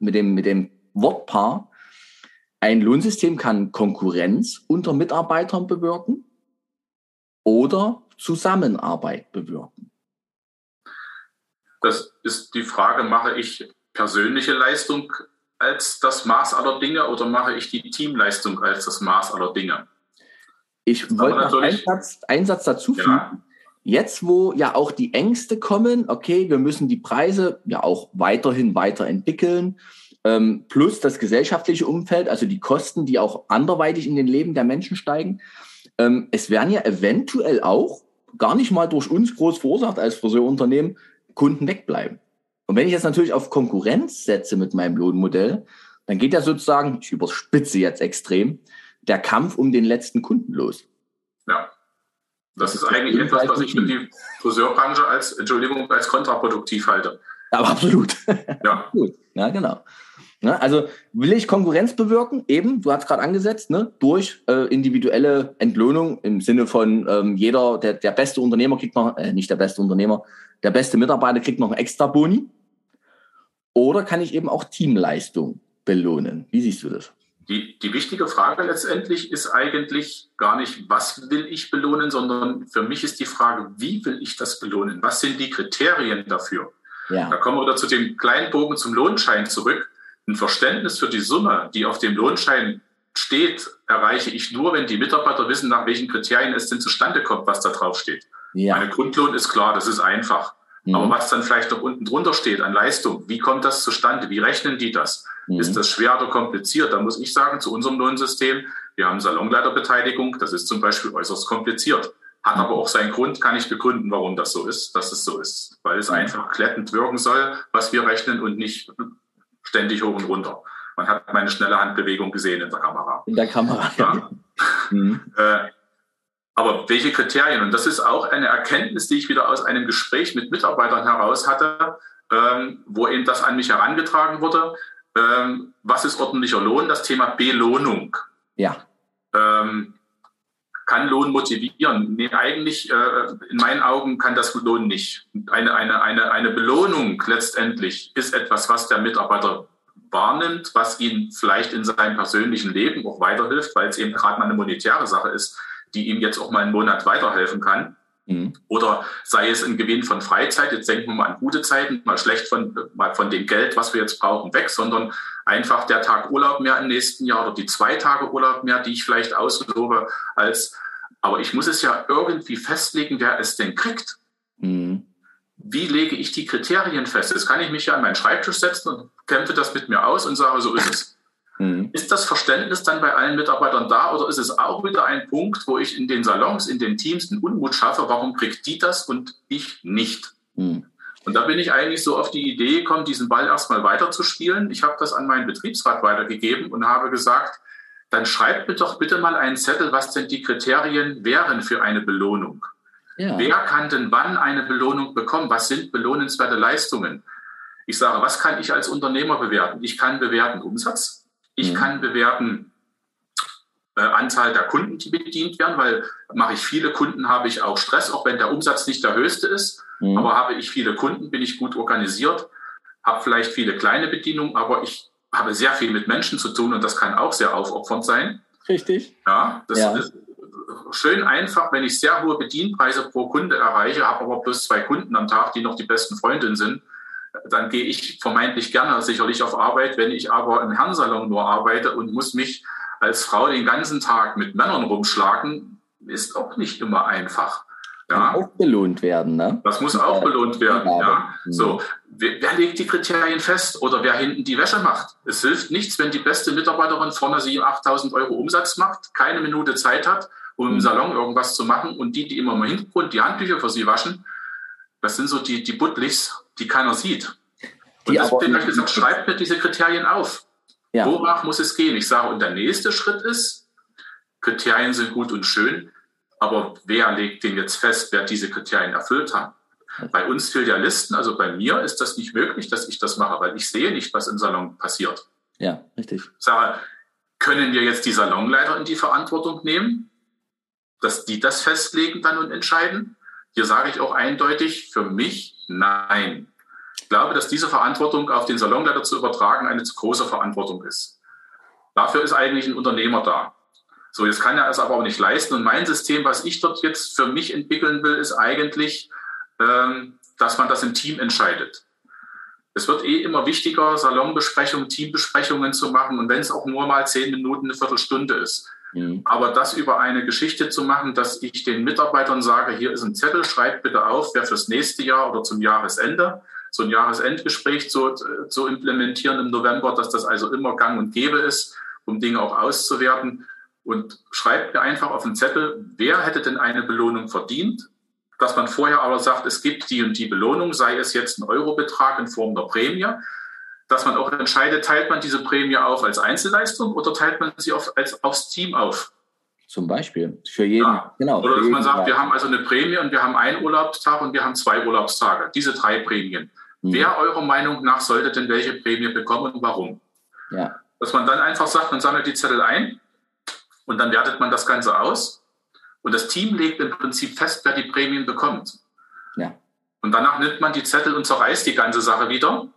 mit dem, mit dem Wortpaar. Ein Lohnsystem kann Konkurrenz unter Mitarbeitern bewirken oder Zusammenarbeit bewirken. Das ist die Frage, mache ich persönliche Leistung als das Maß aller Dinge oder mache ich die Teamleistung als das Maß aller Dinge? Ich wollte noch einen Satz, einen Satz dazu fügen. Ja. Jetzt, wo ja auch die Ängste kommen, okay, wir müssen die Preise ja auch weiterhin weiterentwickeln, ähm, plus das gesellschaftliche Umfeld, also die Kosten, die auch anderweitig in den Leben der Menschen steigen. Ähm, es werden ja eventuell auch gar nicht mal durch uns groß verursacht als Friseurunternehmen Kunden wegbleiben. Und wenn ich jetzt natürlich auf Konkurrenz setze mit meinem Lohnmodell, dann geht ja sozusagen, ich überspitze jetzt extrem, der Kampf um den letzten Kunden los. Ja. Das, das ist eigentlich etwas, was ich für die Friseurbranche als, Entschuldigung, als kontraproduktiv halte. Aber absolut. Ja. Gut. Ja, genau. Ne? Also will ich Konkurrenz bewirken, eben, du hast gerade angesetzt, ne? durch äh, individuelle Entlohnung im Sinne von ähm, jeder, der, der beste Unternehmer kriegt noch, äh, nicht der beste Unternehmer, der beste Mitarbeiter kriegt noch einen extra Boni. Oder kann ich eben auch Teamleistung belohnen? Wie siehst du das? Die, die wichtige Frage letztendlich ist eigentlich gar nicht, was will ich belohnen, sondern für mich ist die Frage, wie will ich das belohnen? Was sind die Kriterien dafür? Ja. Da kommen wir wieder zu dem kleinen Bogen zum Lohnschein zurück. Ein Verständnis für die Summe, die auf dem Lohnschein steht, erreiche ich nur, wenn die Mitarbeiter wissen, nach welchen Kriterien es denn zustande kommt, was da drauf steht. Ja. Meine Grundlohn ist klar, das ist einfach. Mhm. Aber was dann vielleicht noch unten drunter steht an Leistung, wie kommt das zustande? Wie rechnen die das? Mhm. Ist das schwer oder kompliziert? Da muss ich sagen, zu unserem Lohnsystem, wir haben Salonleiterbeteiligung, das ist zum Beispiel äußerst kompliziert. Hat aber auch seinen Grund, kann ich begründen, warum das so ist, dass es so ist. Weil es einfach glättend wirken soll, was wir rechnen und nicht ständig hoch und runter. Man hat meine schnelle Handbewegung gesehen in der Kamera. In der Kamera. Ja. mhm. äh, aber welche Kriterien? Und das ist auch eine Erkenntnis, die ich wieder aus einem Gespräch mit Mitarbeitern heraus hatte, ähm, wo eben das an mich herangetragen wurde. Ähm, was ist ordentlicher Lohn? Das Thema Belohnung. Ja. Ähm, kann Lohn motivieren? Nee, eigentlich äh, in meinen Augen kann das Lohn nicht. Eine, eine, eine, eine Belohnung letztendlich ist etwas, was der Mitarbeiter wahrnimmt, was ihn vielleicht in seinem persönlichen Leben auch weiterhilft, weil es eben gerade mal eine monetäre Sache ist, die ihm jetzt auch mal einen Monat weiterhelfen kann. Mhm. Oder sei es ein Gewinn von Freizeit, jetzt denken wir mal an gute Zeiten, mal schlecht von, mal von dem Geld, was wir jetzt brauchen, weg, sondern einfach der Tag Urlaub mehr im nächsten Jahr oder die zwei Tage Urlaub mehr, die ich vielleicht auslobe als, aber ich muss es ja irgendwie festlegen, wer es denn kriegt. Mhm. Wie lege ich die Kriterien fest? Jetzt kann ich mich ja an meinen Schreibtisch setzen und kämpfe das mit mir aus und sage, so ist es. Mhm. Ist das Verständnis dann bei allen Mitarbeitern da oder ist es auch wieder ein Punkt, wo ich in den Salons, in den Teams einen Unmut schaffe, warum kriegt die das und ich nicht? Mhm. Und da bin ich eigentlich so auf die Idee gekommen, diesen Ball erstmal weiterzuspielen. Ich habe das an meinen Betriebsrat weitergegeben und habe gesagt, dann schreibt mir doch bitte mal einen Zettel, was denn die Kriterien wären für eine Belohnung. Ja. Wer kann denn wann eine Belohnung bekommen? Was sind belohnenswerte Leistungen? Ich sage, was kann ich als Unternehmer bewerten? Ich kann bewerten Umsatz, ich mhm. kann bewerten äh, Anzahl der Kunden, die bedient werden, weil mache ich viele Kunden, habe ich auch Stress, auch wenn der Umsatz nicht der höchste ist. Mhm. Aber habe ich viele Kunden, bin ich gut organisiert, habe vielleicht viele kleine Bedienungen, aber ich habe sehr viel mit Menschen zu tun und das kann auch sehr aufopfernd sein. Richtig. Ja, das ja. ist schön einfach, wenn ich sehr hohe Bedienpreise pro Kunde erreiche, habe aber plus zwei Kunden am Tag, die noch die besten Freundinnen sind, dann gehe ich vermeintlich gerne sicherlich auf Arbeit. Wenn ich aber im Herrensalon nur arbeite und muss mich als Frau den ganzen Tag mit Männern rumschlagen, ist auch nicht immer einfach. Ja. Kann auch belohnt werden, ne? Das muss auch belohnt werden, ja. Mhm. So, wer, wer, legt die Kriterien fest oder wer hinten die Wäsche macht? Es hilft nichts, wenn die beste Mitarbeiterin vorne 7.000, 8.000 Euro Umsatz macht, keine Minute Zeit hat, um im mhm. Salon irgendwas zu machen und die, die immer im Hintergrund die Handtücher für sie waschen, das sind so die, die Buttlichs, die keiner sieht. Und die deswegen habe ich gesagt, schreibt mir diese Kriterien auf. Ja. Wonach muss es gehen? Ich sage, und der nächste Schritt ist, Kriterien sind gut und schön, aber wer legt den jetzt fest, wer diese Kriterien erfüllt hat? Bei uns Filialisten, also bei mir, ist das nicht möglich, dass ich das mache, weil ich sehe nicht, was im Salon passiert. Ja, richtig. Sage, können wir jetzt die Salonleiter in die Verantwortung nehmen, dass die das festlegen dann und entscheiden? Hier sage ich auch eindeutig, für mich nein. Ich glaube, dass diese Verantwortung auf den Salonleiter zu übertragen eine zu große Verantwortung ist. Dafür ist eigentlich ein Unternehmer da. So, jetzt kann er es aber auch nicht leisten. Und mein System, was ich dort jetzt für mich entwickeln will, ist eigentlich, ähm, dass man das im Team entscheidet. Es wird eh immer wichtiger, Salonbesprechungen, Teambesprechungen zu machen und wenn es auch nur mal zehn Minuten, eine Viertelstunde ist. Mhm. Aber das über eine Geschichte zu machen, dass ich den Mitarbeitern sage, hier ist ein Zettel, schreibt bitte auf, wer fürs nächste Jahr oder zum Jahresende so ein Jahresendgespräch zu, zu implementieren im November, dass das also immer gang und gäbe ist, um Dinge auch auszuwerten. Und schreibt mir einfach auf den Zettel, wer hätte denn eine Belohnung verdient dass man vorher aber sagt, es gibt die und die Belohnung, sei es jetzt ein Eurobetrag in Form der Prämie, dass man auch entscheidet, teilt man diese Prämie auf als Einzelleistung oder teilt man sie auf, als, aufs Team auf? Zum Beispiel. Für jeden. Ja. Genau. Oder dass man sagt, Tag. wir haben also eine Prämie und wir haben einen Urlaubstag und wir haben zwei Urlaubstage. Diese drei Prämien. Hm. Wer eurer Meinung nach sollte denn welche Prämie bekommen und warum? Ja. Dass man dann einfach sagt, man sammelt die Zettel ein und dann wertet man das Ganze aus und das Team legt im Prinzip fest, wer die Prämien bekommt. Ja. Und danach nimmt man die Zettel und zerreißt die ganze Sache wieder.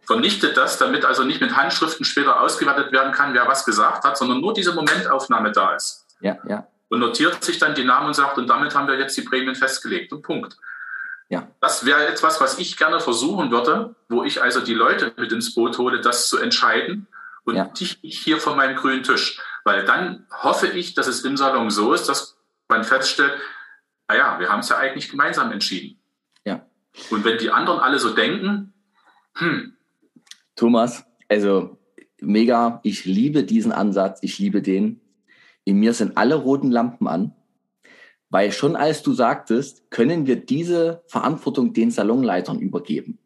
Vernichtet das, damit also nicht mit Handschriften später ausgewertet werden kann, wer was gesagt hat, sondern nur diese Momentaufnahme da ist. Ja, ja. Und notiert sich dann die Namen und sagt, und damit haben wir jetzt die Prämien festgelegt. Und Punkt. Ja. Das wäre etwas, was ich gerne versuchen würde, wo ich also die Leute mit ins Boot hole, das zu entscheiden und ja. nicht hier von meinem grünen Tisch. Weil dann hoffe ich, dass es im Salon so ist, dass man feststellt, naja, ah wir haben es ja eigentlich gemeinsam entschieden. Ja. Und wenn die anderen alle so denken, hm. Thomas, also mega, ich liebe diesen Ansatz, ich liebe den. In mir sind alle roten Lampen an, weil schon als du sagtest, können wir diese Verantwortung den Salonleitern übergeben.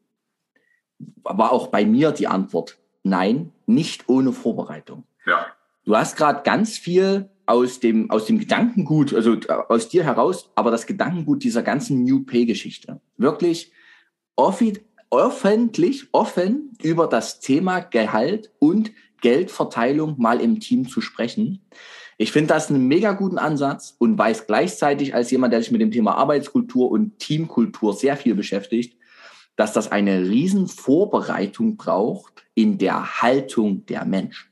War auch bei mir die Antwort, nein, nicht ohne Vorbereitung. Ja. Du hast gerade ganz viel aus dem, aus dem Gedankengut, also aus dir heraus, aber das Gedankengut dieser ganzen New Pay-Geschichte. Wirklich öffentlich, offen über das Thema Gehalt und Geldverteilung mal im Team zu sprechen. Ich finde das einen mega guten Ansatz und weiß gleichzeitig als jemand, der sich mit dem Thema Arbeitskultur und Teamkultur sehr viel beschäftigt, dass das eine riesen Vorbereitung braucht in der Haltung der Menschen.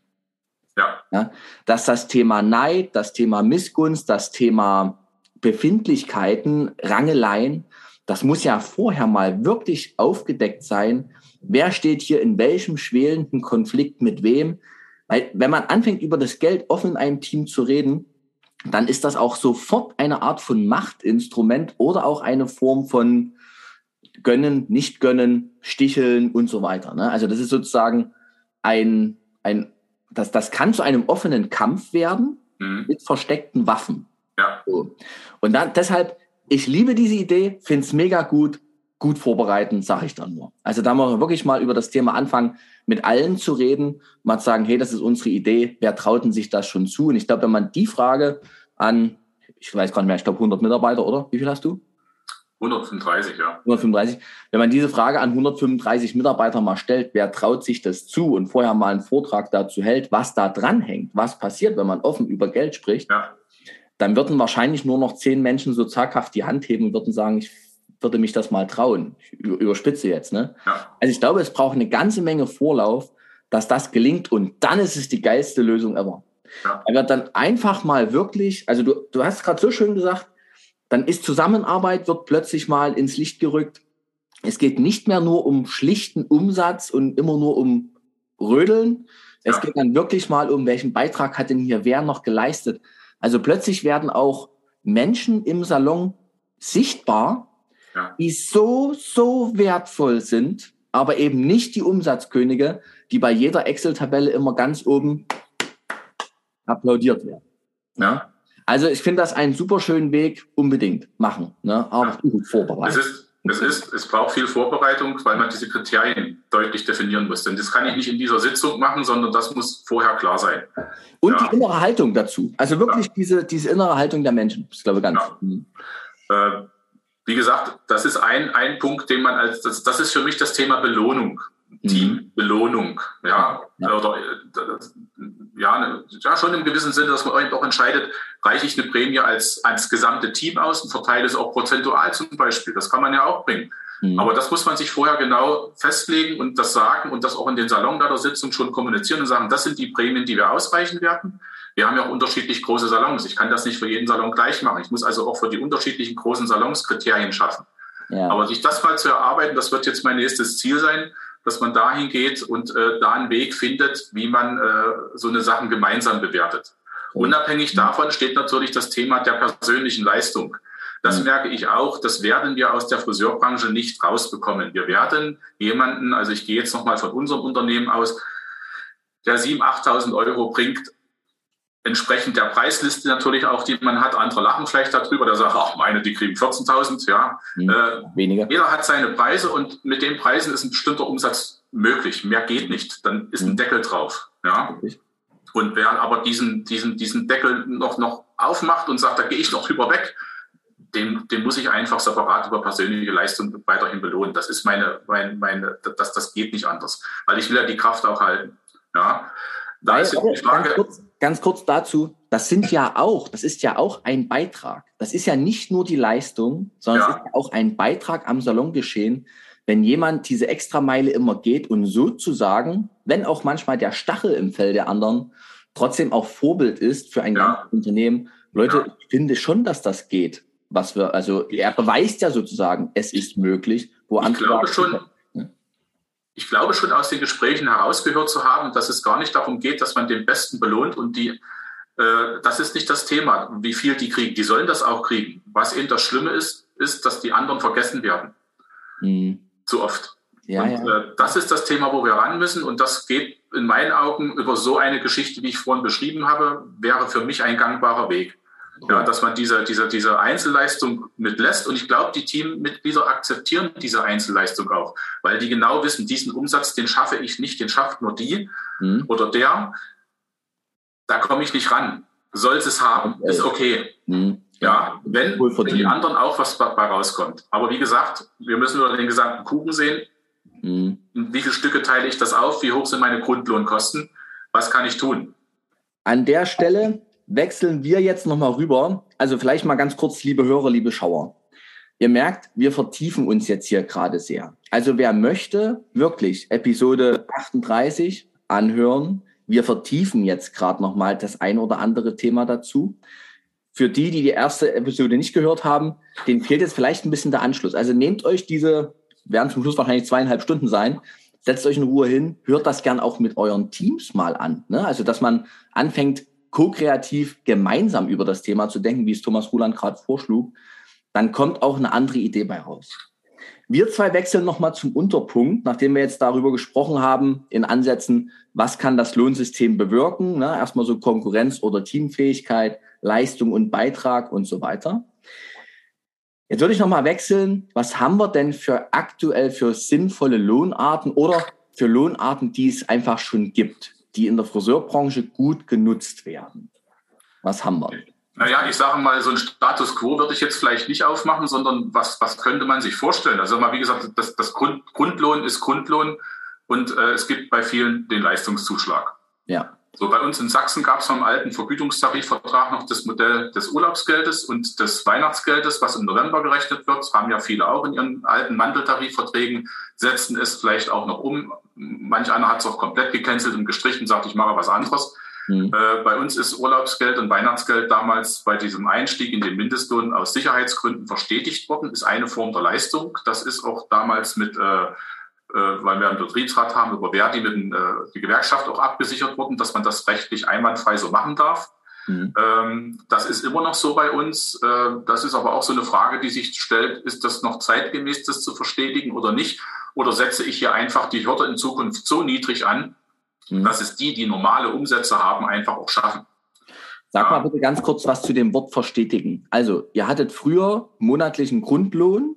Ja. ja. Dass das Thema Neid, das Thema Missgunst, das Thema Befindlichkeiten, Rangeleien, das muss ja vorher mal wirklich aufgedeckt sein. Wer steht hier in welchem schwelenden Konflikt mit wem? Weil wenn man anfängt, über das Geld offen in einem Team zu reden, dann ist das auch sofort eine Art von Machtinstrument oder auch eine Form von Gönnen, nicht gönnen, sticheln und so weiter. Ne? Also das ist sozusagen ein, ein das, das kann zu einem offenen Kampf werden mhm. mit versteckten Waffen. Ja. So. Und dann deshalb, ich liebe diese Idee, finde es mega gut, gut vorbereiten, sage ich dann nur. Also da muss man wirklich mal über das Thema anfangen, mit allen zu reden, mal zu sagen, hey, das ist unsere Idee, wer trauten sich das schon zu? Und ich glaube, wenn man die Frage an, ich weiß gar nicht mehr, ich glaube 100 Mitarbeiter, oder? Wie viel hast du? 135, ja. 135. Wenn man diese Frage an 135 Mitarbeiter mal stellt, wer traut sich das zu und vorher mal einen Vortrag dazu hält, was da dran hängt, was passiert, wenn man offen über Geld spricht, ja. Dann würden wahrscheinlich nur noch zehn Menschen so zaghaft die Hand heben und würden sagen, ich würde mich das mal trauen. Ich überspitze jetzt, ne? Also ich glaube, es braucht eine ganze Menge Vorlauf, dass das gelingt und dann ist es die geilste Lösung ever. Er wird dann einfach mal wirklich, also du, du hast gerade so schön gesagt, dann ist Zusammenarbeit, wird plötzlich mal ins Licht gerückt. Es geht nicht mehr nur um schlichten Umsatz und immer nur um Rödeln. Es ja. geht dann wirklich mal um, welchen Beitrag hat denn hier wer noch geleistet. Also plötzlich werden auch Menschen im Salon sichtbar, ja. die so, so wertvoll sind, aber eben nicht die Umsatzkönige, die bei jeder Excel-Tabelle immer ganz oben applaudiert werden. Ja. Also ich finde das einen super schönen Weg, unbedingt machen, ne? aber ja. gut vorbereitet. Es ist, es braucht viel Vorbereitung, weil man diese Kriterien deutlich definieren muss. Denn das kann ich nicht in dieser Sitzung machen, sondern das muss vorher klar sein. Und ja. die innere Haltung dazu. Also wirklich ja. diese, diese innere Haltung der Menschen. Das ist, glaube ich, ganz. Mhm. Äh, wie gesagt, das ist ein, ein Punkt, den man als, das, das ist für mich das Thema Belohnung. Mhm. Teambelohnung, ja, ja. oder ja, ne, ja, schon im gewissen Sinne, dass man auch entscheidet, reiche ich eine Prämie als, als gesamte Team aus und verteile es auch prozentual zum Beispiel. Das kann man ja auch bringen. Mhm. Aber das muss man sich vorher genau festlegen und das sagen und das auch in den Salonleitersitzungen schon kommunizieren und sagen, das sind die Prämien, die wir ausreichen werden. Wir haben ja auch unterschiedlich große Salons. Ich kann das nicht für jeden Salon gleich machen. Ich muss also auch für die unterschiedlichen großen Salons Kriterien schaffen. Ja. Aber sich das mal zu erarbeiten, das wird jetzt mein nächstes Ziel sein, dass man dahin geht und äh, da einen Weg findet, wie man äh, so eine Sachen gemeinsam bewertet. Unabhängig davon steht natürlich das Thema der persönlichen Leistung. Das mhm. merke ich auch, das werden wir aus der Friseurbranche nicht rausbekommen. Wir werden jemanden, also ich gehe jetzt nochmal von unserem Unternehmen aus, der 7.000, 8.000 Euro bringt, entsprechend der Preisliste natürlich auch, die man hat. Andere lachen vielleicht darüber, der sagt, ach meine, die kriegen 14.000, ja. Mhm, äh, weniger. Jeder hat seine Preise und mit den Preisen ist ein bestimmter Umsatz möglich. Mehr geht nicht. Dann ist mhm. ein Deckel drauf, ja. Und wer aber diesen, diesen, diesen Deckel noch, noch aufmacht und sagt, da gehe ich noch drüber weg, den, den muss ich einfach separat über persönliche Leistung weiterhin belohnen. Das ist meine, meine, meine das, das geht nicht anders, weil ich will ja die Kraft auch halten. Ja. Da ist die Frage. Ganz kurz, ganz kurz dazu, das sind ja auch, das ist ja auch ein Beitrag. Das ist ja nicht nur die Leistung, sondern ja. es ist ja auch ein Beitrag am Salongeschehen, wenn jemand diese Extrameile immer geht und sozusagen, wenn auch manchmal der Stachel im Fell der anderen, trotzdem auch Vorbild ist für ein ja. Unternehmen. Leute, ja. ich finde schon, dass das geht. Was wir, also er beweist ja sozusagen, es ist möglich, wo ich glaube schon, ich glaube schon aus den Gesprächen herausgehört zu haben, dass es gar nicht darum geht, dass man den Besten belohnt und die, äh, das ist nicht das Thema, wie viel die kriegen. Die sollen das auch kriegen. Was eben das Schlimme ist, ist, dass die anderen vergessen werden. Mhm. Zu oft. Ja, und ja. Äh, das ist das Thema, wo wir ran müssen. Und das geht in meinen Augen über so eine Geschichte, wie ich vorhin beschrieben habe, wäre für mich ein gangbarer Weg. Ja, dass man diese, diese, diese Einzelleistung mitlässt. Und ich glaube, die Teammitglieder akzeptieren diese Einzelleistung auch, weil die genau wissen, diesen Umsatz, den schaffe ich nicht, den schafft nur die mhm. oder der. Da komme ich nicht ran. Soll es haben, ist okay. Mhm. Ja, wenn, wenn die anderen auch was dabei rauskommt. Aber wie gesagt, wir müssen nur den gesamten Kuchen sehen. Mhm. Wie viele Stücke teile ich das auf? Wie hoch sind meine Grundlohnkosten? Was kann ich tun? An der Stelle wechseln wir jetzt nochmal rüber. Also vielleicht mal ganz kurz, liebe Hörer, liebe Schauer. Ihr merkt, wir vertiefen uns jetzt hier gerade sehr. Also wer möchte, wirklich Episode 38 anhören. Wir vertiefen jetzt gerade nochmal das ein oder andere Thema dazu. Für die, die die erste Episode nicht gehört haben, denen fehlt jetzt vielleicht ein bisschen der Anschluss. Also nehmt euch diese, werden zum Schluss wahrscheinlich zweieinhalb Stunden sein, setzt euch in Ruhe hin, hört das gern auch mit euren Teams mal an. Ne? Also, dass man anfängt, ko-kreativ gemeinsam über das Thema zu denken, wie es Thomas Ruland gerade vorschlug, dann kommt auch eine andere Idee bei raus. Wir zwei wechseln nochmal zum Unterpunkt, nachdem wir jetzt darüber gesprochen haben, in Ansätzen, was kann das Lohnsystem bewirken? Ne? Erstmal so Konkurrenz oder Teamfähigkeit, Leistung und Beitrag und so weiter. Jetzt würde ich nochmal wechseln. Was haben wir denn für aktuell für sinnvolle Lohnarten oder für Lohnarten, die es einfach schon gibt? Die in der Friseurbranche gut genutzt werden? Was haben wir? Naja, ich sage mal, so ein Status quo würde ich jetzt vielleicht nicht aufmachen, sondern was, was könnte man sich vorstellen? Also mal, wie gesagt, das, das Grund, Grundlohn ist Grundlohn und äh, es gibt bei vielen den Leistungszuschlag. Ja. So bei uns in Sachsen gab es vom alten Vergütungstarifvertrag noch das Modell des Urlaubsgeldes und des Weihnachtsgeldes, was im November gerechnet wird. Das haben ja viele auch in ihren alten Manteltarifverträgen, setzen es vielleicht auch noch um. Manch einer hat es auch komplett gecancelt und gestrichen und sagt, ich mache was anderes. Mhm. Äh, bei uns ist Urlaubsgeld und Weihnachtsgeld damals bei diesem Einstieg in den Mindestlohn aus Sicherheitsgründen verstetigt worden, ist eine Form der Leistung. Das ist auch damals mit äh, weil wir einen Betriebsrat haben, über Verdi mit den, äh, die Gewerkschaft auch abgesichert worden, dass man das rechtlich einwandfrei so machen darf. Mhm. Ähm, das ist immer noch so bei uns. Äh, das ist aber auch so eine Frage, die sich stellt, ist das noch zeitgemäß, das zu verstetigen oder nicht? Oder setze ich hier einfach die Hürde in Zukunft so niedrig an, mhm. dass es die, die normale Umsätze haben, einfach auch schaffen? Sag ja. mal bitte ganz kurz was zu dem Wort verstetigen. Also, ihr hattet früher monatlichen Grundlohn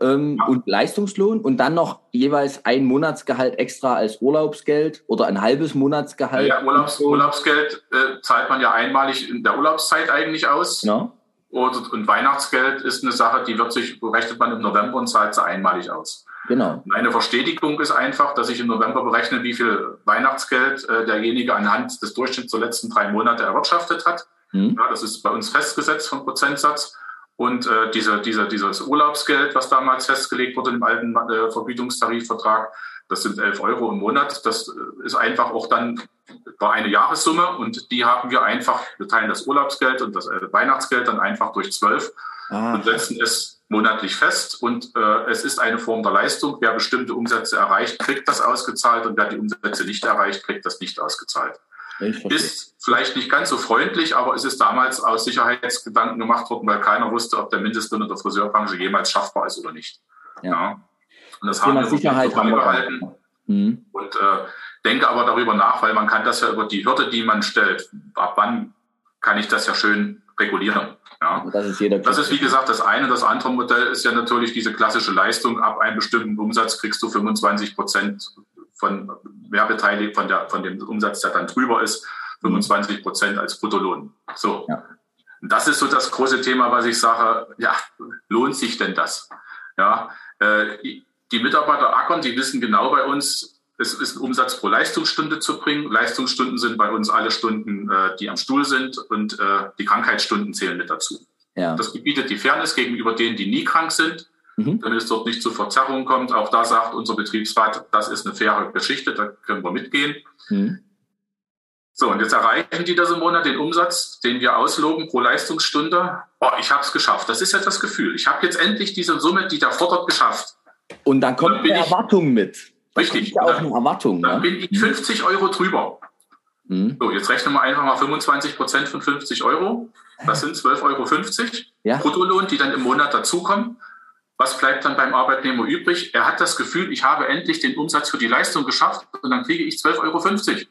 ähm, und Leistungslohn und dann noch jeweils ein Monatsgehalt extra als Urlaubsgeld oder ein halbes Monatsgehalt. Ja, Urlaubs, Urlaubsgeld äh, zahlt man ja einmalig in der Urlaubszeit eigentlich aus. Ja. und Weihnachtsgeld ist eine Sache, die wird sich, rechnet man im November und zahlt sie einmalig aus. Genau. Meine Verstetigung ist einfach, dass ich im November berechne, wie viel Weihnachtsgeld äh, derjenige anhand des Durchschnitts der letzten drei Monate erwirtschaftet hat. Mhm. Ja, das ist bei uns festgesetzt vom Prozentsatz. Und äh, diese, diese, dieses Urlaubsgeld, was damals festgelegt wurde im alten äh, Vergütungstarifvertrag, das sind 11 Euro im Monat. Das äh, ist einfach auch dann war eine Jahressumme und die haben wir einfach, wir teilen das Urlaubsgeld und das äh, Weihnachtsgeld dann einfach durch zwölf ah. und setzen es monatlich fest. Und äh, es ist eine Form der Leistung. Wer bestimmte Umsätze erreicht, kriegt das ausgezahlt und wer die Umsätze nicht erreicht, kriegt das nicht ausgezahlt. Ist vielleicht nicht ganz so freundlich, aber es ist damals aus Sicherheitsgedanken gemacht worden, weil keiner wusste, ob der Mindestlohn in der Friseurbranche jemals schaffbar ist oder nicht. Ja. ja. Und das, das haben wir Sicherheit haben wir mhm. Und äh, denke aber darüber nach, weil man kann das ja über die Hürde, die man stellt, ab wann kann ich das ja schön regulieren. Ja. Das ist jeder. Das ist wie gesagt das eine. Das andere Modell ist ja natürlich diese klassische Leistung. Ab einem bestimmten Umsatz kriegst du 25 Prozent von Werbeteilig von, der, von dem Umsatz, der dann drüber ist, 25 Prozent als Bruttolohn. So. Ja. Das ist so das große Thema, was ich sage, ja, lohnt sich denn das? Ja, äh, die Mitarbeiter ackern, die wissen genau bei uns, es ist ein Umsatz pro Leistungsstunde zu bringen. Leistungsstunden sind bei uns alle Stunden, äh, die am Stuhl sind und äh, die Krankheitsstunden zählen mit dazu. Ja. Das gebietet die Fairness gegenüber denen, die nie krank sind mhm. damit es dort nicht zu Verzerrungen kommt. Auch da sagt unser Betriebsrat, das ist eine faire Geschichte, da können wir mitgehen. Mhm. So, und jetzt erreichen die das im Monat den Umsatz, den wir ausloben pro Leistungsstunde. Oh, ich habe es geschafft. Das ist ja das Gefühl. Ich habe jetzt endlich diese Summe, die da fordert, geschafft. Und dann kommt dann eine Erwartung mit. Da richtig. Ja auch eine Erwartung. Dann ne? bin ich 50 Euro drüber. Mhm. So, jetzt rechnen wir einfach mal 25 Prozent von 50 Euro. Das sind 12,50 Euro ja. Bruttolohn, die dann im Monat dazukommen. Was bleibt dann beim Arbeitnehmer übrig? Er hat das Gefühl, ich habe endlich den Umsatz für die Leistung geschafft und dann kriege ich 12,50 Euro.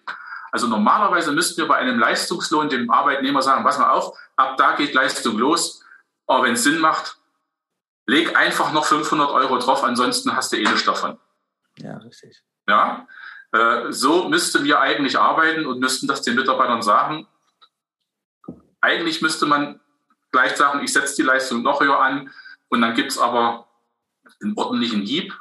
Also normalerweise müssten wir bei einem Leistungslohn dem Arbeitnehmer sagen, pass mal auf, ab da geht Leistung los. Aber wenn es Sinn macht, leg einfach noch 500 Euro drauf, ansonsten hast du eh nichts davon. Ja, richtig. Ja, äh, so müssten wir eigentlich arbeiten und müssten das den Mitarbeitern sagen. Eigentlich müsste man gleich sagen, ich setze die Leistung noch höher an, und dann gibt es aber einen ordentlichen Hieb.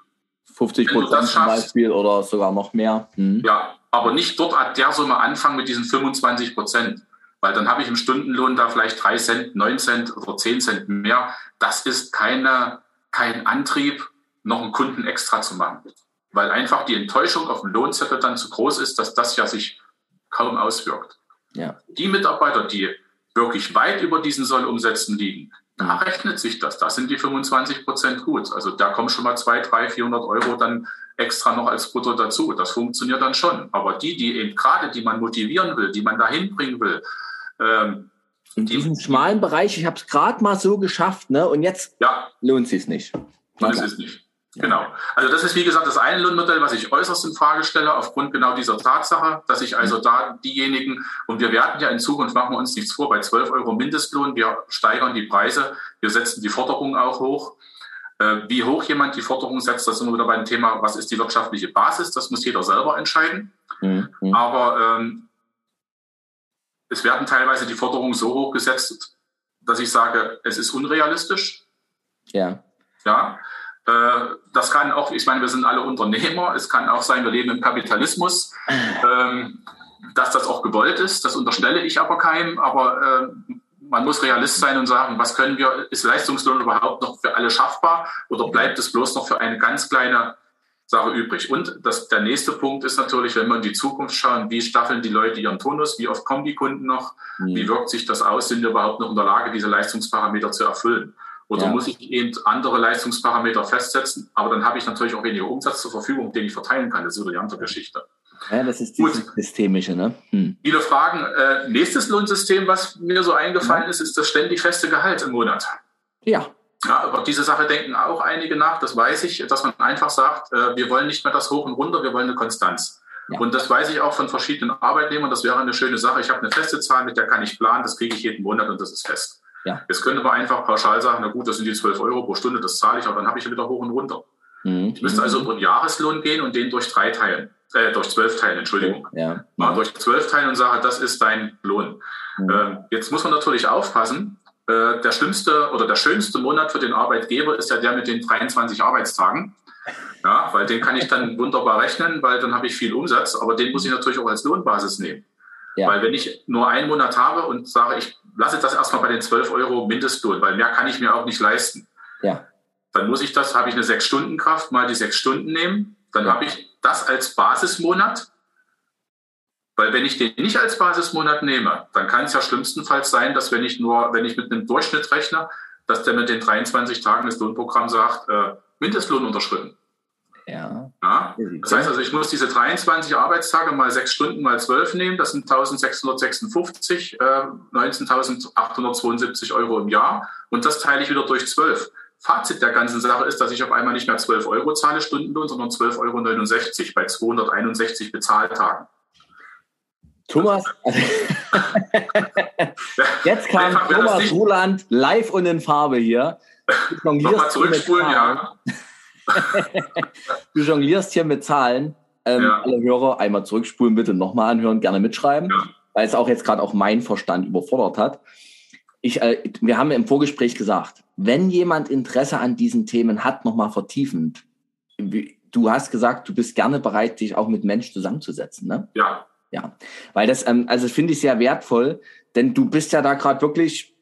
50 Prozent zum Beispiel oder sogar noch mehr. Mhm. Ja, aber nicht dort an der Summe anfangen mit diesen 25 Prozent. Weil dann habe ich im Stundenlohn da vielleicht 3 Cent, 9 Cent oder 10 Cent mehr. Das ist keine, kein Antrieb, noch einen Kunden extra zu machen. Weil einfach die Enttäuschung auf dem Lohnzettel dann zu groß ist, dass das ja sich kaum auswirkt. Ja. Die Mitarbeiter, die wirklich weit über diesen Sollumsätzen liegen, da rechnet sich das. Da sind die 25 Prozent gut. Also da kommen schon mal 200, 300, 400 Euro dann extra noch als Brutto dazu. Das funktioniert dann schon. Aber die, die eben gerade, die man motivieren will, die man dahin bringen will, ähm, in diesem schmalen Bereich, ich habe es gerade mal so geschafft, ne? Und jetzt ja. lohnt es nicht. Lohnt es nicht. Genau. Also das ist wie gesagt das eine Lohnmodell, was ich äußerst in Frage stelle, aufgrund genau dieser Tatsache, dass ich also da diejenigen, und wir werden ja in Zukunft, machen wir uns nichts vor, bei 12 Euro Mindestlohn, wir steigern die Preise, wir setzen die Forderung auch hoch. Äh, wie hoch jemand die Forderung setzt, das sind wir wieder beim Thema, was ist die wirtschaftliche Basis, das muss jeder selber entscheiden. Mhm. Aber ähm, es werden teilweise die Forderungen so hoch gesetzt, dass ich sage, es ist unrealistisch. Ja. Ja. Äh, das kann auch, ich meine, wir sind alle Unternehmer. Es kann auch sein, wir leben im Kapitalismus. Ähm, dass das auch gewollt ist, das unterstelle ich aber keinem. Aber äh, man muss Realist sein und sagen, was können wir, ist Leistungslohn überhaupt noch für alle schaffbar oder bleibt es bloß noch für eine ganz kleine Sache übrig? Und das, der nächste Punkt ist natürlich, wenn wir in die Zukunft schauen, wie staffeln die Leute ihren Tonus, wie oft kommen die Kunden noch, mhm. wie wirkt sich das aus, sind wir überhaupt noch in der Lage, diese Leistungsparameter zu erfüllen? Oder ja. muss ich eben andere Leistungsparameter festsetzen? Aber dann habe ich natürlich auch weniger Umsatz zur Verfügung, den ich verteilen kann. Das ist wieder die andere Geschichte. Ja, das ist das Systemische. Ne? Hm. Viele Fragen. Äh, nächstes Lohnsystem, was mir so eingefallen ja. ist, ist das ständig feste Gehalt im Monat. Ja. Ja, über diese Sache denken auch einige nach, das weiß ich, dass man einfach sagt, äh, wir wollen nicht mehr das Hoch und Runter, wir wollen eine Konstanz. Ja. Und das weiß ich auch von verschiedenen Arbeitnehmern, das wäre eine schöne Sache. Ich habe eine feste Zahl, mit der kann ich planen, das kriege ich jeden Monat und das ist fest. Ja. Jetzt könnte man einfach pauschal sagen, na gut, das sind die 12 Euro pro Stunde, das zahle ich, aber dann habe ich ja wieder hoch und runter. Mhm. Ich müsste also über einen Jahreslohn gehen und den durch drei teilen, äh, durch zwölf teilen, Entschuldigung. Ja. Mal durch zwölf teilen und sage, das ist dein Lohn. Mhm. Ähm, jetzt muss man natürlich aufpassen, äh, der schlimmste oder der schönste Monat für den Arbeitgeber ist ja der mit den 23 Arbeitstagen. Ja, weil den kann ich dann wunderbar rechnen, weil dann habe ich viel Umsatz, aber den muss ich natürlich auch als Lohnbasis nehmen. Ja. Weil wenn ich nur einen Monat habe und sage, ich lasse das erstmal bei den 12 Euro Mindestlohn, weil mehr kann ich mir auch nicht leisten. Ja. Dann muss ich das, habe ich eine sechs Stunden Kraft, mal die sechs Stunden nehmen. Dann ja. habe ich das als Basismonat. Weil wenn ich den nicht als Basismonat nehme, dann kann es ja schlimmstenfalls sein, dass wenn ich nur, wenn ich mit einem Durchschnitt rechne, dass der mit den 23 Tagen des Lohnprogramms sagt, äh, Mindestlohn unterschritten. Ja. ja. Das heißt also, ich muss diese 23 Arbeitstage mal sechs Stunden mal zwölf nehmen. Das sind 1656, äh, 19.872 Euro im Jahr. Und das teile ich wieder durch zwölf. Fazit der ganzen Sache ist, dass ich auf einmal nicht mehr 12 Euro zahle Stundenlohn, sondern 12,69 Euro bei 261 Bezahltagen. Thomas, jetzt kam Thomas Roland live und in Farbe hier. Nochmal zurückspulen, ja. du jonglierst hier mit Zahlen. Ähm, ja. Alle Hörer einmal zurückspulen, bitte nochmal anhören, gerne mitschreiben, ja. weil es auch jetzt gerade auch mein Verstand überfordert hat. Ich, äh, wir haben im Vorgespräch gesagt, wenn jemand Interesse an diesen Themen hat, nochmal vertiefend, du hast gesagt, du bist gerne bereit, dich auch mit Menschen zusammenzusetzen, ne? Ja. Ja, weil das, ähm, also finde ich sehr wertvoll, denn du bist ja da gerade wirklich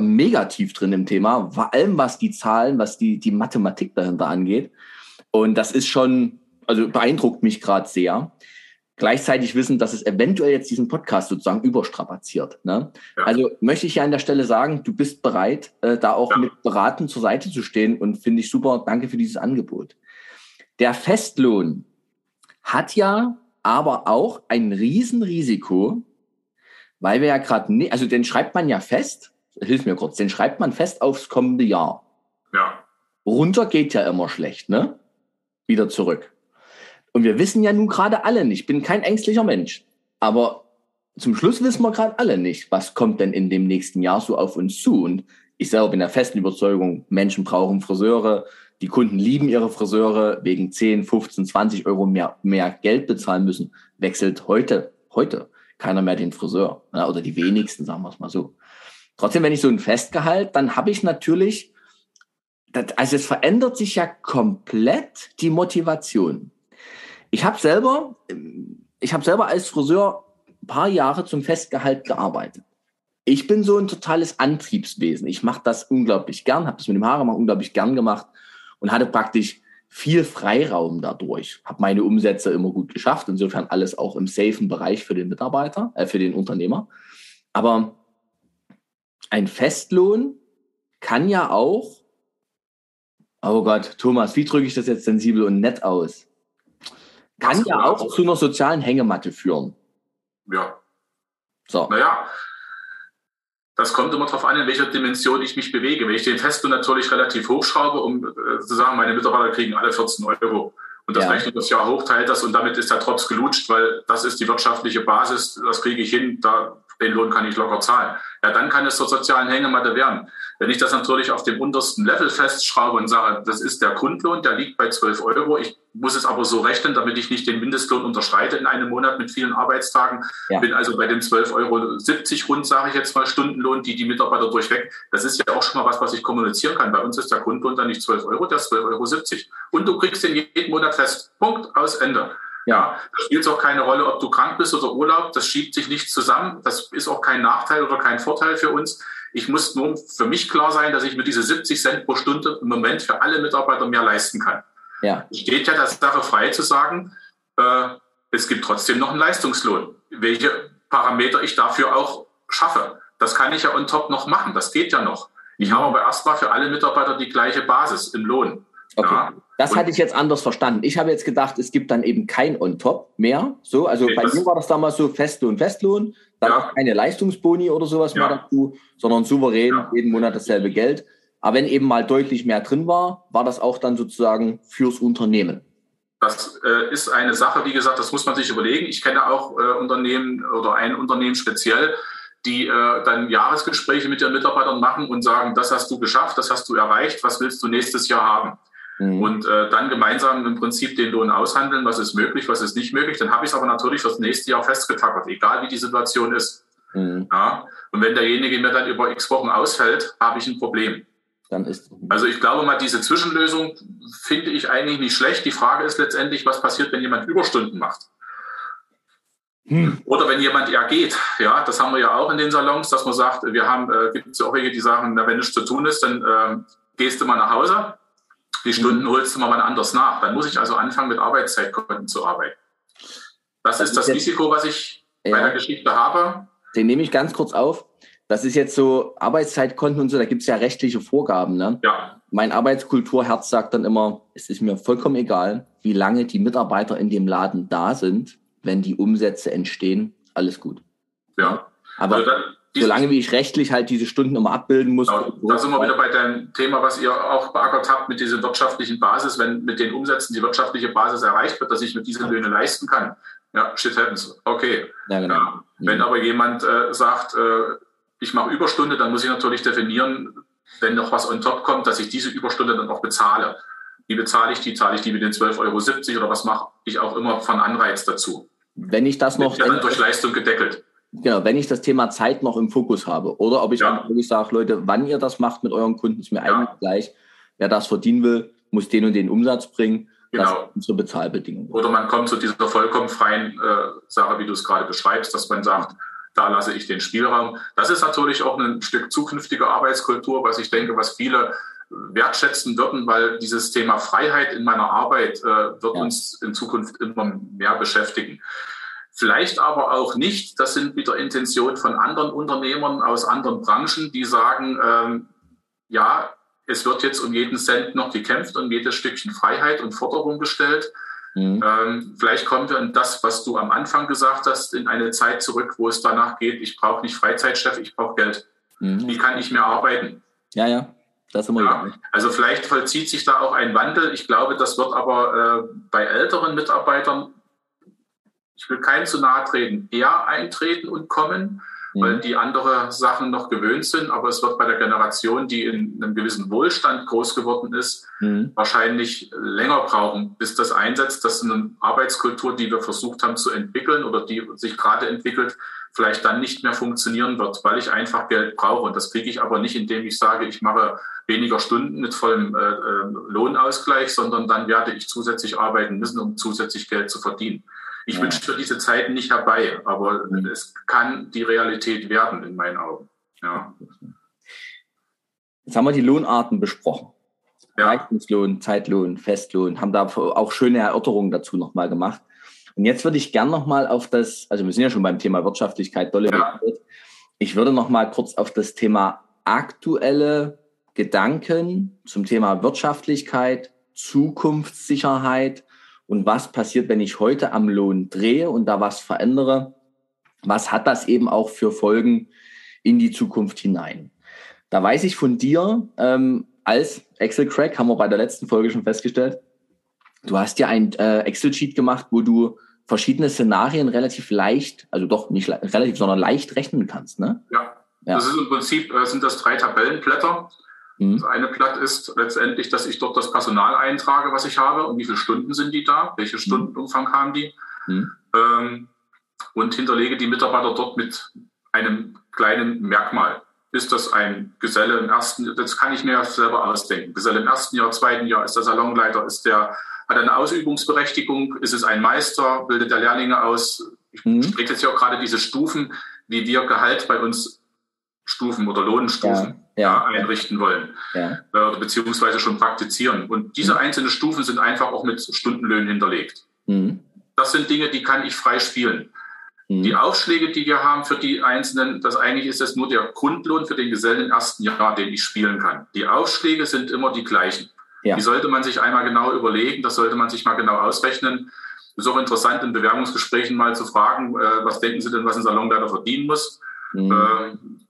mega tief drin im Thema, vor allem was die Zahlen, was die, die Mathematik dahinter angeht. Und das ist schon, also beeindruckt mich gerade sehr. Gleichzeitig wissen, dass es eventuell jetzt diesen Podcast sozusagen überstrapaziert. Ne? Ja. Also möchte ich ja an der Stelle sagen, du bist bereit, äh, da auch ja. mit beraten zur Seite zu stehen und finde ich super. Danke für dieses Angebot. Der Festlohn hat ja aber auch ein Riesenrisiko, weil wir ja gerade, also den schreibt man ja fest, hilf mir kurz, den schreibt man fest aufs kommende Jahr. Ja. Runter geht ja immer schlecht, ne? Wieder zurück. Und wir wissen ja nun gerade alle nicht, ich bin kein ängstlicher Mensch, aber zum Schluss wissen wir gerade alle nicht, was kommt denn in dem nächsten Jahr so auf uns zu. Und ich selber bin der festen Überzeugung, Menschen brauchen Friseure, die Kunden lieben ihre Friseure, wegen 10, 15, 20 Euro mehr, mehr Geld bezahlen müssen, wechselt heute, heute keiner mehr den Friseur. Ja, oder die wenigsten, sagen wir es mal so. Trotzdem, wenn ich so ein Festgehalt, dann habe ich natürlich, das, also es verändert sich ja komplett die Motivation. Ich habe selber, ich habe selber als Friseur ein paar Jahre zum Festgehalt gearbeitet. Ich bin so ein totales Antriebswesen. Ich mache das unglaublich gern, habe das mit dem Haare machen unglaublich gern gemacht und hatte praktisch viel Freiraum dadurch. Habe meine Umsätze immer gut geschafft. Insofern alles auch im safen Bereich für den Mitarbeiter, äh, für den Unternehmer. Aber ein Festlohn kann ja auch, oh Gott, Thomas, wie drücke ich das jetzt sensibel und nett aus? Kann ja auch zu einer sozialen Hängematte führen. Ja. So. Naja, das kommt immer darauf an, in welcher Dimension ich mich bewege. Wenn ich den Festlohn natürlich relativ hochschraube, um äh, zu sagen, meine Mitarbeiter kriegen alle 14 Euro und das ja. rechnet das Jahr hoch, teilt das und damit ist der Drops gelutscht, weil das ist die wirtschaftliche Basis, das kriege ich hin, da den Lohn kann ich locker zahlen. Ja, dann kann es zur sozialen Hängematte werden. Wenn ich das natürlich auf dem untersten Level festschraube und sage, das ist der Grundlohn, der liegt bei 12 Euro, ich muss es aber so rechnen, damit ich nicht den Mindestlohn unterschreite in einem Monat mit vielen Arbeitstagen, ja. bin also bei dem 12,70 Euro rund, sage ich jetzt mal, Stundenlohn, die die Mitarbeiter durchweg. Das ist ja auch schon mal was, was ich kommunizieren kann. Bei uns ist der Grundlohn dann nicht 12 Euro, der ist 12,70 Euro. Und du kriegst den jeden Monat fest. Punkt, aus, Ende. Ja, da spielt es auch keine Rolle, ob du krank bist oder Urlaub. Das schiebt sich nicht zusammen. Das ist auch kein Nachteil oder kein Vorteil für uns. Ich muss nur für mich klar sein, dass ich mir diese 70 Cent pro Stunde im Moment für alle Mitarbeiter mehr leisten kann. Ja. Steht ja der Sache frei zu sagen, äh, es gibt trotzdem noch einen Leistungslohn. Welche Parameter ich dafür auch schaffe. Das kann ich ja on top noch machen. Das geht ja noch. Ich habe aber erstmal für alle Mitarbeiter die gleiche Basis im Lohn. Okay. Ja. Das und hatte ich jetzt anders verstanden. Ich habe jetzt gedacht, es gibt dann eben kein On-Top mehr. So, also okay, bei mir war das damals so Festlohn, Festlohn, dann ja. auch keine Leistungsboni oder sowas ja. mehr dazu, sondern souverän jeden Monat dasselbe Geld. Aber wenn eben mal deutlich mehr drin war, war das auch dann sozusagen fürs Unternehmen. Das äh, ist eine Sache, wie gesagt, das muss man sich überlegen. Ich kenne auch äh, Unternehmen oder ein Unternehmen speziell, die äh, dann Jahresgespräche mit ihren Mitarbeitern machen und sagen, das hast du geschafft, das hast du erreicht, was willst du nächstes Jahr haben? Mhm. Und äh, dann gemeinsam im Prinzip den Lohn aushandeln, was ist möglich, was ist nicht möglich. Dann habe ich es aber natürlich fürs nächste Jahr festgetackert, egal wie die Situation ist. Mhm. Ja? Und wenn derjenige mir dann über x Wochen ausfällt, habe ich ein Problem. Dann ist also ich glaube mal, diese Zwischenlösung finde ich eigentlich nicht schlecht. Die Frage ist letztendlich, was passiert, wenn jemand Überstunden macht. Hm. Oder wenn jemand eher geht, ja, das haben wir ja auch in den Salons, dass man sagt, wir haben, äh, gibt es auch welche, die sagen, na, wenn nichts zu tun ist, dann äh, gehst du mal nach Hause, die Stunden hm. holst du mal wann anders nach. Dann muss ich also anfangen, mit Arbeitszeitkonten zu arbeiten. Das, das ist das Risiko, was ich ja. bei der Geschichte habe. Den nehme ich ganz kurz auf. Das ist jetzt so Arbeitszeitkonten und so, da gibt es ja rechtliche Vorgaben. Ne? Ja. Mein Arbeitskulturherz sagt dann immer, es ist mir vollkommen egal, wie lange die Mitarbeiter in dem Laden da sind, wenn die Umsätze entstehen, alles gut. Ja. Aber also dann, solange wie ich rechtlich halt diese Stunden immer abbilden muss. Genau, da sind wir wieder bei dem Thema, was ihr auch beackert habt mit dieser wirtschaftlichen Basis, wenn mit den Umsätzen die wirtschaftliche Basis erreicht wird, dass ich mit diesen Löhne leisten kann. Ja, shit happens. Okay. Ja, genau. ja. Wenn aber jemand äh, sagt, äh, ich mache Überstunde, dann muss ich natürlich definieren, wenn noch was on top kommt, dass ich diese Überstunde dann auch bezahle. Wie bezahle ich die? Zahle ich die mit den 12,70 Euro oder was mache ich auch immer von Anreiz dazu? Wenn ich das noch. Dann durch Leistung gedeckelt. Genau, wenn ich das Thema Zeit noch im Fokus habe. Oder ob ich ja. wirklich sage, Leute, wann ihr das macht mit euren Kunden, ist mir ja. eigentlich gleich. Wer das verdienen will, muss den und den Umsatz bringen. Genau. Unsere Bezahlbedingungen. Oder man kommt zu dieser vollkommen freien äh, Sache, wie du es gerade beschreibst, dass man sagt, da lasse ich den Spielraum. Das ist natürlich auch ein Stück zukünftige Arbeitskultur, was ich denke, was viele wertschätzen würden, weil dieses Thema Freiheit in meiner Arbeit äh, wird ja. uns in Zukunft immer mehr beschäftigen. Vielleicht aber auch nicht, das sind wieder Intentionen von anderen Unternehmern aus anderen Branchen, die sagen, ähm, ja, es wird jetzt um jeden Cent noch gekämpft und jedes Stückchen Freiheit und Forderung gestellt. Mhm. Ähm, vielleicht kommen wir in das, was du am Anfang gesagt hast, in eine Zeit zurück, wo es danach geht, ich brauche nicht Freizeitchef, ich brauche Geld. Mhm. Wie kann ich mehr arbeiten? Ja, ja. Das immer ja, also vielleicht vollzieht sich da auch ein Wandel. Ich glaube, das wird aber äh, bei älteren Mitarbeitern, ich will keinem zu nahe treten, eher eintreten und kommen weil mhm. die andere Sachen noch gewöhnt sind. Aber es wird bei der Generation, die in einem gewissen Wohlstand groß geworden ist, mhm. wahrscheinlich länger brauchen, bis das einsetzt. Das ist eine Arbeitskultur, die wir versucht haben zu entwickeln oder die sich gerade entwickelt, vielleicht dann nicht mehr funktionieren wird, weil ich einfach Geld brauche. Und das kriege ich aber nicht, indem ich sage, ich mache weniger Stunden mit vollem äh, äh Lohnausgleich, sondern dann werde ich zusätzlich arbeiten müssen, um zusätzlich Geld zu verdienen. Ich ja. wünsche für diese Zeiten nicht herbei, aber mhm. es kann die Realität werden in meinen Augen. Ja. Jetzt haben wir die Lohnarten besprochen. Ja. Leistungslohn, Zeitlohn, Festlohn, haben da auch schöne Erörterungen dazu nochmal gemacht. Und jetzt würde ich gern nochmal auf das, also wir sind ja schon beim Thema Wirtschaftlichkeit, dolle ja. Ich würde nochmal kurz auf das Thema aktuelle Gedanken zum Thema Wirtschaftlichkeit, Zukunftssicherheit und was passiert, wenn ich heute am Lohn drehe und da was verändere? Was hat das eben auch für Folgen in die Zukunft hinein? Da weiß ich von dir ähm, als Excel-Crack, haben wir bei der letzten Folge schon festgestellt, du hast ja ein äh, Excel-Sheet gemacht, wo du verschiedene Szenarien relativ leicht, also doch nicht relativ, sondern leicht rechnen kannst, ne? Ja. ja. Das ist im Prinzip, äh, sind das drei Tabellenblätter. Mhm. Das eine Blatt ist letztendlich, dass ich dort das Personal eintrage, was ich habe und wie viele Stunden sind die da, welche mhm. Stundenumfang haben die mhm. ähm, und hinterlege die Mitarbeiter dort mit einem kleinen Merkmal. Ist das ein Geselle im ersten, das kann ich mir selber ausdenken. Geselle im ersten Jahr, zweiten Jahr, ist der Salonleiter, ist der, hat eine Ausübungsberechtigung, ist es ein Meister, bildet der Lehrlinge aus. Ich mhm. spreche jetzt ja auch gerade diese Stufen, wie wir Gehalt bei uns Stufen oder Lohnstufen ja, ja, einrichten wollen, ja. äh, beziehungsweise schon praktizieren. Und diese mhm. einzelnen Stufen sind einfach auch mit Stundenlöhnen hinterlegt. Mhm. Das sind Dinge, die kann ich frei spielen. Mhm. Die Aufschläge, die wir haben für die einzelnen, das eigentlich ist das nur der Grundlohn für den Gesellen im ersten Jahr, den ich spielen kann. Die Aufschläge sind immer die gleichen. Die sollte man sich einmal genau überlegen, das sollte man sich mal genau ausrechnen. Es ist auch interessant, in Bewerbungsgesprächen mal zu fragen, äh, was denken Sie denn, was ein Salonleiter verdienen muss? Mhm.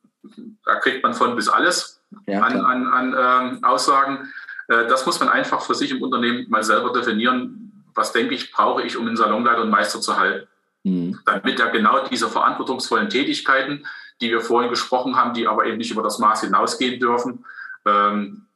Da kriegt man von bis alles ja, an, an, an äh, Aussagen. Äh, das muss man einfach für sich im Unternehmen mal selber definieren. Was denke ich, brauche ich, um einen Salonleiter und Meister zu halten? Mhm. Damit er genau diese verantwortungsvollen Tätigkeiten, die wir vorhin gesprochen haben, die aber eben nicht über das Maß hinausgehen dürfen, ähm,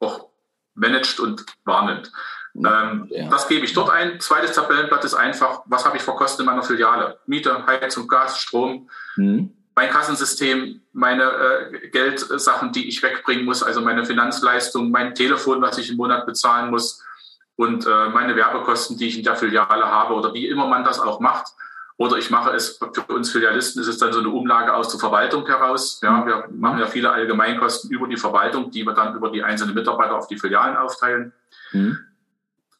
auch managt und wahrnimmt. Ähm, ja. Das gebe ich dort ein. Zweites Tabellenblatt ist einfach, was habe ich verkostet in meiner Filiale? Miete, Heizung, Gas, Strom. Mhm mein Kassensystem, meine äh, Geldsachen, die ich wegbringen muss, also meine Finanzleistung, mein Telefon, was ich im Monat bezahlen muss und äh, meine Werbekosten, die ich in der Filiale habe oder wie immer man das auch macht. Oder ich mache es, für uns Filialisten ist es dann so eine Umlage aus der Verwaltung heraus. Ja, wir machen ja viele Allgemeinkosten über die Verwaltung, die wir dann über die einzelnen Mitarbeiter auf die Filialen aufteilen. Mhm.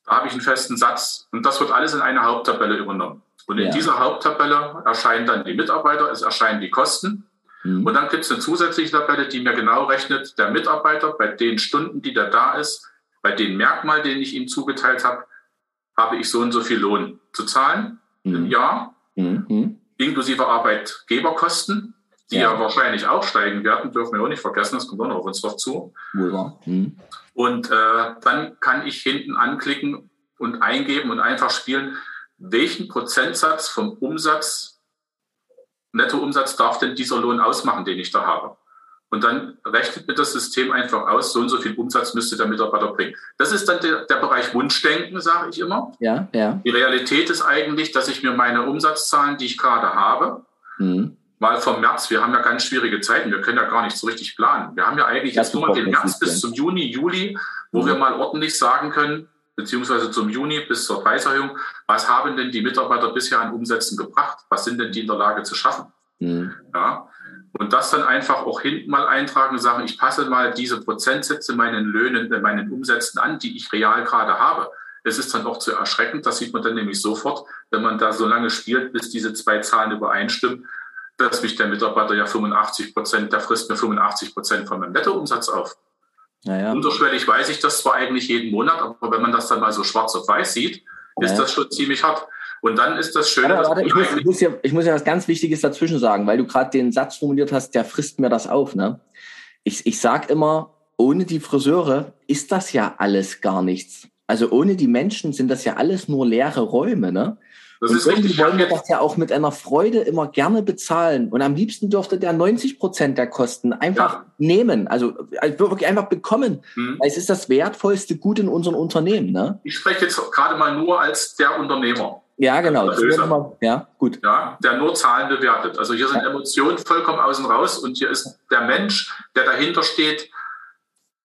Da habe ich einen festen Satz und das wird alles in eine Haupttabelle übernommen. Und in ja. dieser Haupttabelle erscheinen dann die Mitarbeiter, es erscheinen die Kosten. Mhm. Und dann gibt es eine zusätzliche Tabelle, die mir genau rechnet, der Mitarbeiter bei den Stunden, die der da ist, bei den Merkmalen, den ich ihm zugeteilt habe, habe ich so und so viel Lohn zu zahlen mhm. im Jahr, mhm. inklusive Arbeitgeberkosten, die ja. ja. wahrscheinlich auch steigen werden, dürfen wir auch nicht vergessen, das kommt auch noch auf uns drauf zu. Mhm. Und äh, dann kann ich hinten anklicken und eingeben und einfach spielen, welchen Prozentsatz vom Umsatz, Nettoumsatz darf denn dieser Lohn ausmachen, den ich da habe? Und dann rechnet mir das System einfach aus, so und so viel Umsatz müsste der Mitarbeiter bringen. Das ist dann der, der Bereich Wunschdenken, sage ich immer. Ja, ja. Die Realität ist eigentlich, dass ich mir meine Umsatzzahlen, die ich gerade habe, mhm. mal vom März, wir haben ja ganz schwierige Zeiten, wir können ja gar nicht so richtig planen. Wir haben ja eigentlich das jetzt nur den März bis zum Juni, Juli, wo mhm. wir mal ordentlich sagen können, beziehungsweise zum Juni bis zur Preiserhöhung, was haben denn die Mitarbeiter bisher an Umsätzen gebracht? Was sind denn die in der Lage zu schaffen? Mhm. Ja, und das dann einfach auch hinten mal eintragen und sagen, ich passe mal diese Prozentsätze meinen Löhnen, äh, meinen Umsätzen an, die ich real gerade habe. Es ist dann auch zu erschreckend, das sieht man dann nämlich sofort, wenn man da so lange spielt, bis diese zwei Zahlen übereinstimmen, dass mich der Mitarbeiter ja 85 Prozent, der frisst mir 85 Prozent von meinem Nettoumsatz auf. Naja. Unterschwellig weiß ich das zwar eigentlich jeden Monat, aber wenn man das dann mal so schwarz auf weiß sieht, naja. ist das schon ziemlich hart. Und dann ist das Schöne. Warte, warte, ich, muss, ich, muss ja, ich muss ja was ganz Wichtiges dazwischen sagen, weil du gerade den Satz formuliert hast, der frisst mir das auf. Ne? Ich, ich sage immer, ohne die Friseure ist das ja alles gar nichts. Also ohne die Menschen sind das ja alles nur leere Räume. Ne? Das und ist irgendwie wollen wir das ja auch mit einer Freude immer gerne bezahlen. Und am liebsten dürfte der 90 Prozent der Kosten einfach ja. nehmen, also, also wirklich einfach bekommen. Mhm. Weil es ist das wertvollste Gut in unserem Unternehmen. Ne? Ich spreche jetzt gerade mal nur als der Unternehmer. Ja, genau. Mal, ja, gut. Ja, der nur Zahlen bewertet. Also hier sind ja. Emotionen vollkommen außen raus und hier ist der Mensch, der dahinter steht,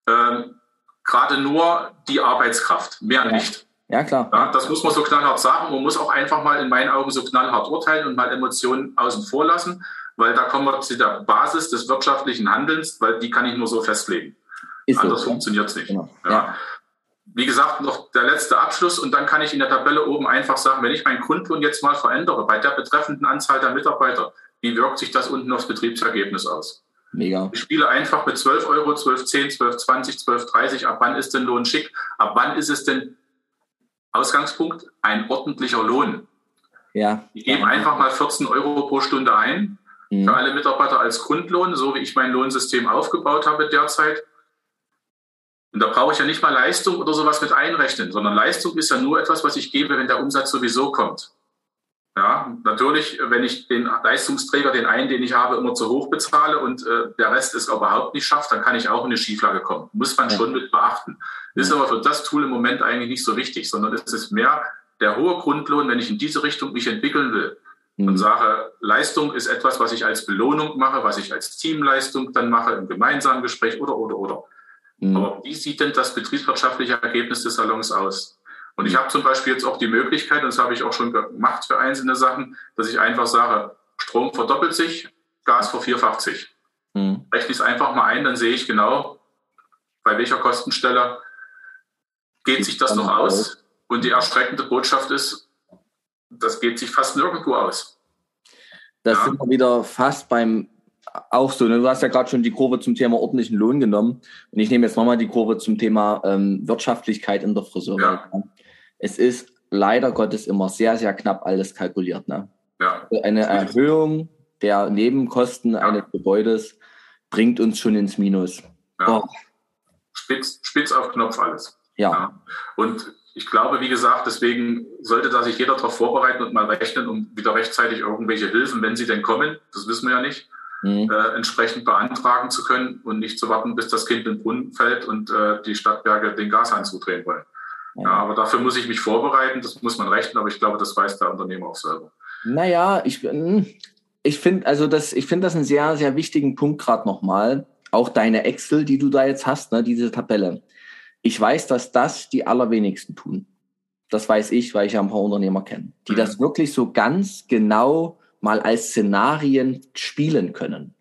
ähm, gerade nur die Arbeitskraft, mehr ja. nicht. Ja, klar. Ja, das muss man so knallhart sagen. Man muss auch einfach mal in meinen Augen so knallhart urteilen und mal Emotionen außen vor lassen, weil da kommen wir zu der Basis des wirtschaftlichen Handelns, weil die kann ich nur so festlegen. Ist Anders so. funktioniert es nicht. Genau. Ja wie gesagt, noch der letzte Abschluss und dann kann ich in der Tabelle oben einfach sagen, wenn ich meinen Grundlohn jetzt mal verändere, bei der betreffenden Anzahl der Mitarbeiter, wie wirkt sich das unten aufs Betriebsergebnis aus? Mega. Ich spiele einfach mit 12 Euro, 12, 10, 12, 20, 12, 30. Ab wann ist denn Lohn schick? Ab wann ist es denn Ausgangspunkt? Ein ordentlicher Lohn. Ja. Ich gebe einfach mal 14 Euro pro Stunde ein mhm. für alle Mitarbeiter als Grundlohn, so wie ich mein Lohnsystem aufgebaut habe derzeit. Und da brauche ich ja nicht mal Leistung oder sowas mit einrechnen, sondern Leistung ist ja nur etwas, was ich gebe, wenn der Umsatz sowieso kommt. Ja, natürlich, wenn ich den Leistungsträger, den einen, den ich habe, immer zu hoch bezahle und äh, der Rest es überhaupt nicht schafft, dann kann ich auch in eine Schieflage kommen. Muss man ja. schon mit beachten. Ist aber für das Tool im Moment eigentlich nicht so wichtig, sondern es ist mehr der hohe Grundlohn, wenn ich in diese Richtung mich entwickeln will mhm. und sage, Leistung ist etwas, was ich als Belohnung mache, was ich als Teamleistung dann mache im gemeinsamen Gespräch oder, oder, oder. Mhm. Aber wie sieht denn das betriebswirtschaftliche Ergebnis des Salons aus? Und ich habe zum Beispiel jetzt auch die Möglichkeit, und das habe ich auch schon gemacht für einzelne Sachen, dass ich einfach sage, Strom verdoppelt sich, Gas vervierfacht sich. Mhm. Rechne ich es einfach mal ein, dann sehe ich genau, bei welcher Kostenstelle geht sich das noch aus. Und die erschreckende Botschaft ist, das geht sich fast nirgendwo aus. Das ja. sind wir wieder fast beim auch so. Ne? Du hast ja gerade schon die Kurve zum Thema ordentlichen Lohn genommen. Und ich nehme jetzt nochmal die Kurve zum Thema ähm, Wirtschaftlichkeit in der Friseurwelt. Ja. Es ist leider Gottes immer sehr, sehr knapp alles kalkuliert. Ne? Ja. Eine Erhöhung der Nebenkosten ja. eines Gebäudes bringt uns schon ins Minus. Ja. Oh. Spitz, spitz auf Knopf alles. Ja. ja. Und ich glaube, wie gesagt, deswegen sollte da sich jeder darauf vorbereiten und mal rechnen, um wieder rechtzeitig irgendwelche Hilfen, wenn sie denn kommen, das wissen wir ja nicht, mhm. äh, entsprechend beantragen zu können und nicht zu warten, bis das Kind in den Brunnen fällt und äh, die Stadtwerke den Gashahn zudrehen wollen. Ja. aber dafür muss ich mich vorbereiten, das muss man rechnen, aber ich glaube, das weiß der Unternehmer auch selber. Naja, ich, hm, ich finde also das, ich finde das einen sehr, sehr wichtigen Punkt gerade nochmal. Auch deine Excel, die du da jetzt hast, ne, diese Tabelle. Ich weiß, dass das die allerwenigsten tun. Das weiß ich, weil ich ja ein paar Unternehmer kenne, die mhm. das wirklich so ganz genau mal als Szenarien spielen können.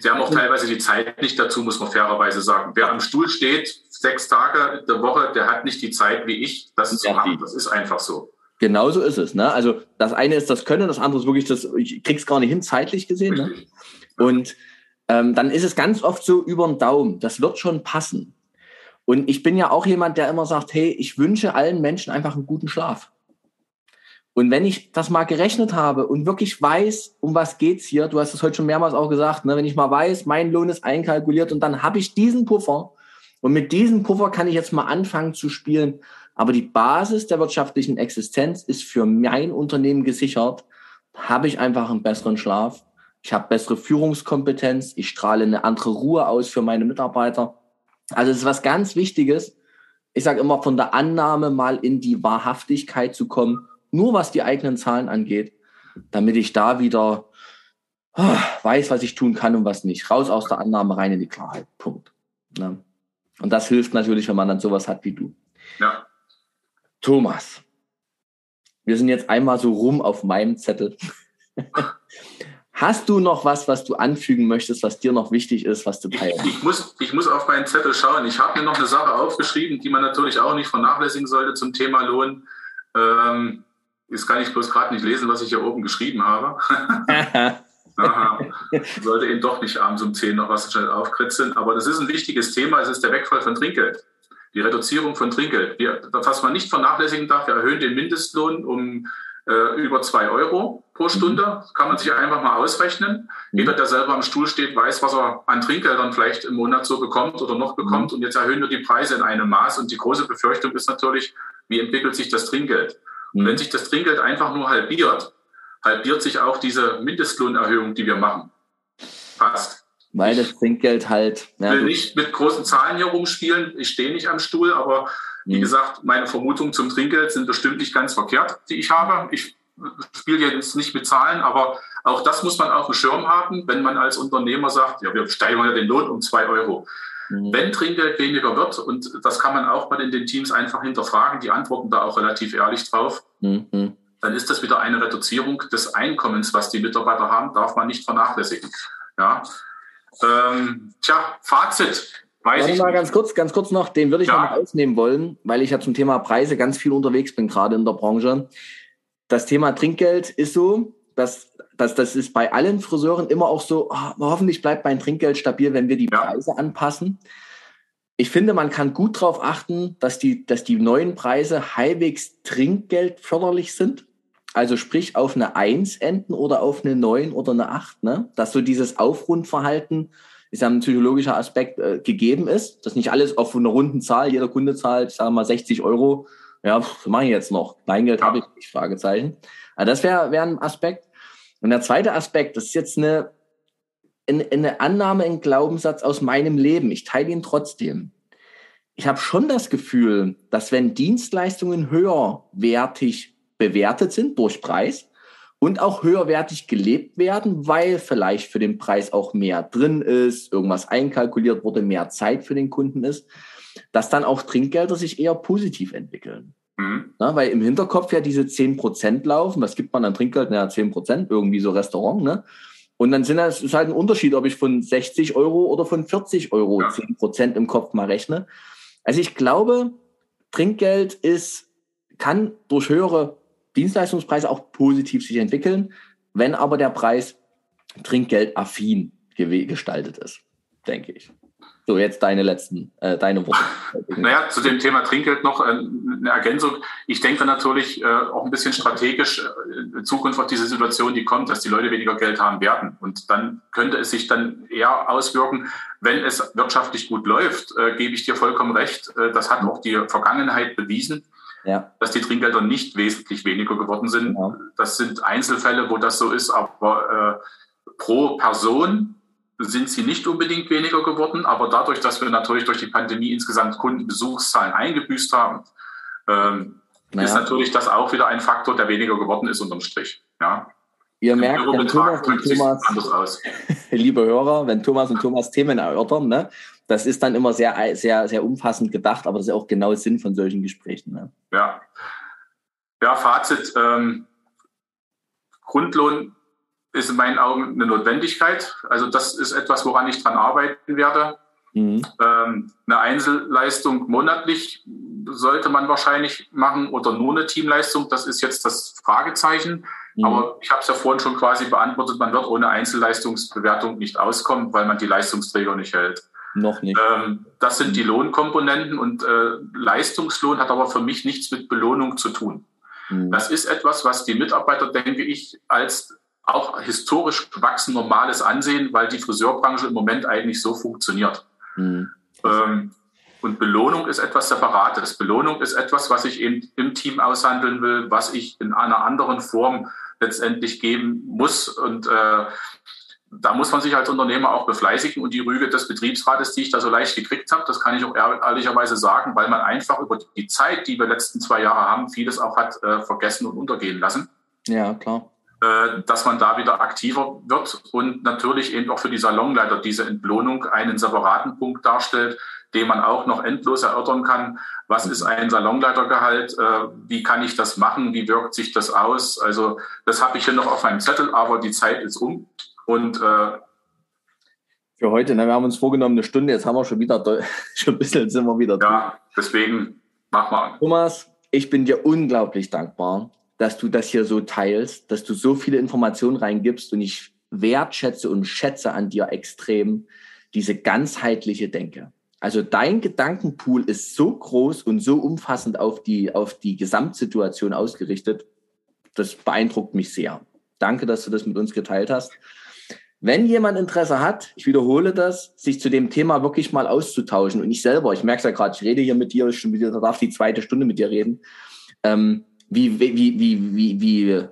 Sie haben auch teilweise die Zeit nicht dazu, muss man fairerweise sagen. Wer am Stuhl steht, sechs Tage der Woche, der hat nicht die Zeit wie ich, das zu machen. Das ist einfach so. Genau so ist es. Ne? Also das eine ist das Können, das andere ist wirklich das, ich krieg's gar nicht hin, zeitlich gesehen. Ne? Und ähm, dann ist es ganz oft so über den Daumen. Das wird schon passen. Und ich bin ja auch jemand, der immer sagt, hey, ich wünsche allen Menschen einfach einen guten Schlaf. Und wenn ich das mal gerechnet habe und wirklich weiß, um was geht's hier, du hast es heute schon mehrmals auch gesagt, ne, wenn ich mal weiß, mein Lohn ist einkalkuliert und dann habe ich diesen Puffer und mit diesem Puffer kann ich jetzt mal anfangen zu spielen. Aber die Basis der wirtschaftlichen Existenz ist für mein Unternehmen gesichert. Habe ich einfach einen besseren Schlaf, ich habe bessere Führungskompetenz, ich strahle eine andere Ruhe aus für meine Mitarbeiter. Also es ist was ganz Wichtiges. Ich sage immer, von der Annahme mal in die Wahrhaftigkeit zu kommen nur was die eigenen Zahlen angeht, damit ich da wieder oh, weiß, was ich tun kann und was nicht. Raus aus der Annahme, rein in die Klarheit. Punkt. Ne? Und das hilft natürlich, wenn man dann sowas hat wie du. Ja. Thomas, wir sind jetzt einmal so rum auf meinem Zettel. Hast du noch was, was du anfügen möchtest, was dir noch wichtig ist, was du teilst? Ich, ich, muss, ich muss auf meinen Zettel schauen. Ich habe mir noch eine Sache aufgeschrieben, die man natürlich auch nicht vernachlässigen sollte zum Thema Lohn. Ähm, Jetzt kann ich bloß gerade nicht lesen, was ich hier oben geschrieben habe. Aha. Sollte eben doch nicht abends um 10 noch was schnell aufkritzeln. Aber das ist ein wichtiges Thema. Es ist der Wegfall von Trinkgeld. Die Reduzierung von Trinkgeld. Wir, was man nicht vernachlässigen darf, wir erhöhen den Mindestlohn um äh, über 2 Euro pro mhm. Stunde. Das kann man sich einfach mal ausrechnen. Mhm. Jeder, der selber am Stuhl steht, weiß, was er an Trinkgeldern vielleicht im Monat so bekommt oder noch bekommt. Mhm. Und jetzt erhöhen wir die Preise in einem Maß. Und die große Befürchtung ist natürlich, wie entwickelt sich das Trinkgeld? Und wenn sich das Trinkgeld einfach nur halbiert, halbiert sich auch diese Mindestlohnerhöhung, die wir machen. Passt. Weil das Trinkgeld halt. Ich will nicht mit großen Zahlen hier rumspielen. Ich stehe nicht am Stuhl, aber wie mhm. gesagt, meine Vermutungen zum Trinkgeld sind bestimmt nicht ganz verkehrt, die ich habe. Ich spiele jetzt nicht mit Zahlen, aber auch das muss man auf dem Schirm haben, wenn man als Unternehmer sagt, ja, wir steigern ja den Lohn um zwei Euro. Mhm. Wenn Trinkgeld weniger wird, und das kann man auch mal in den Teams einfach hinterfragen, die antworten da auch relativ ehrlich drauf, mhm. dann ist das wieder eine Reduzierung des Einkommens, was die Mitarbeiter haben, darf man nicht vernachlässigen. Ja. Ähm, tja, Fazit. Weiß Warte ich mal ganz kurz, ganz kurz noch, den würde ich ja. noch mal ausnehmen wollen, weil ich ja zum Thema Preise ganz viel unterwegs bin, gerade in der Branche. Das Thema Trinkgeld ist so, dass das, das ist bei allen Friseuren immer auch so, oh, hoffentlich bleibt mein Trinkgeld stabil, wenn wir die Preise anpassen. Ich finde, man kann gut darauf achten, dass die, dass die neuen Preise halbwegs trinkgeldförderlich sind. Also sprich auf eine 1 enden oder auf eine 9 oder eine 8. Ne? Dass so dieses Aufrundverhalten, ist ja ein psychologischer Aspekt, äh, gegeben ist. Dass nicht alles auf einer runden Zahl, jeder Kunde zahlt, ich sage mal 60 Euro. Ja, was mache ich jetzt noch? Kleingeld ja. habe ich nicht, Fragezeichen. Also das wäre wär ein Aspekt. Und der zweite Aspekt, das ist jetzt eine, eine Annahme, ein Glaubenssatz aus meinem Leben. Ich teile ihn trotzdem. Ich habe schon das Gefühl, dass wenn Dienstleistungen höherwertig bewertet sind durch Preis und auch höherwertig gelebt werden, weil vielleicht für den Preis auch mehr drin ist, irgendwas einkalkuliert wurde, mehr Zeit für den Kunden ist, dass dann auch Trinkgelder sich eher positiv entwickeln. Mhm. Na, weil im Hinterkopf ja diese 10% laufen. Was gibt man an Trinkgeld? Naja, 10%, irgendwie so Restaurant, ne? Und dann sind das, ist halt ein Unterschied, ob ich von 60 Euro oder von 40 Euro ja. 10% im Kopf mal rechne. Also ich glaube, Trinkgeld ist, kann durch höhere Dienstleistungspreise auch positiv sich entwickeln, wenn aber der Preis trinkgeldaffin gestaltet ist, denke ich. So, jetzt deine letzten, äh, deine Worte. Naja, zu dem Thema Trinkgeld noch äh, eine Ergänzung. Ich denke natürlich äh, auch ein bisschen strategisch äh, in Zukunft auf diese Situation, die kommt, dass die Leute weniger Geld haben werden. Und dann könnte es sich dann eher auswirken, wenn es wirtschaftlich gut läuft, äh, gebe ich dir vollkommen recht. Das hat auch die Vergangenheit bewiesen. Ja. dass die Trinkgelder nicht wesentlich weniger geworden sind. Ja. Das sind Einzelfälle, wo das so ist, aber pro Person sind sie nicht unbedingt weniger geworden, aber dadurch, dass wir natürlich durch die Pandemie insgesamt Kundenbesuchszahlen eingebüßt haben, ähm, naja. ist natürlich das auch wieder ein Faktor, der weniger geworden ist unterm Strich. Ja. Ihr merkt, wenn Thomas und Thomas, liebe Hörer, wenn Thomas und Thomas Themen erörtern, ne, das ist dann immer sehr, sehr, sehr umfassend gedacht, aber das ist auch genau Sinn von solchen Gesprächen. Ne? Ja. Ja, Fazit. Ähm, Grundlohn ist in meinen Augen eine Notwendigkeit. Also das ist etwas, woran ich dran arbeiten werde. Mhm. Ähm, eine Einzelleistung monatlich sollte man wahrscheinlich machen oder nur eine Teamleistung. Das ist jetzt das Fragezeichen. Mhm. Aber ich habe es ja vorhin schon quasi beantwortet, man wird ohne Einzelleistungsbewertung nicht auskommen, weil man die Leistungsträger nicht hält. Noch nicht. Ähm, das sind die mhm. Lohnkomponenten und äh, Leistungslohn hat aber für mich nichts mit Belohnung zu tun. Mhm. Das ist etwas, was die Mitarbeiter, denke ich, als auch historisch gewachsen normales ansehen, weil die Friseurbranche im Moment eigentlich so funktioniert. Mhm. Ähm, und Belohnung ist etwas Separates. Belohnung ist etwas, was ich eben im Team aushandeln will, was ich in einer anderen Form letztendlich geben muss. Und äh, da muss man sich als Unternehmer auch befleißigen. Und die Rüge des Betriebsrates, die ich da so leicht gekriegt habe, das kann ich auch ehrlicherweise sagen, weil man einfach über die Zeit, die wir letzten zwei Jahre haben, vieles auch hat äh, vergessen und untergehen lassen. Ja, klar. Äh, dass man da wieder aktiver wird und natürlich eben auch für die Salonleiter diese Entlohnung einen separaten Punkt darstellt, den man auch noch endlos erörtern kann. Was ist ein Salonleitergehalt? Äh, wie kann ich das machen? Wie wirkt sich das aus? Also das habe ich hier noch auf meinem Zettel, aber die Zeit ist um. Und äh, für heute, ne, wir haben uns vorgenommen eine Stunde, jetzt haben wir schon wieder, schon ein bisschen sind wir wieder Ja, drin. deswegen mach mal. Thomas, ich bin dir unglaublich dankbar, dass du das hier so teilst, dass du so viele Informationen reingibst und ich wertschätze und schätze an dir extrem diese ganzheitliche Denke. Also dein Gedankenpool ist so groß und so umfassend auf die, auf die Gesamtsituation ausgerichtet. Das beeindruckt mich sehr. Danke, dass du das mit uns geteilt hast. Wenn jemand Interesse hat, ich wiederhole das, sich zu dem Thema wirklich mal auszutauschen und ich selber, ich merke es ja gerade, ich rede hier mit dir, ich darf die zweite Stunde mit dir reden, ähm, wie, wie, wie, wie, wie,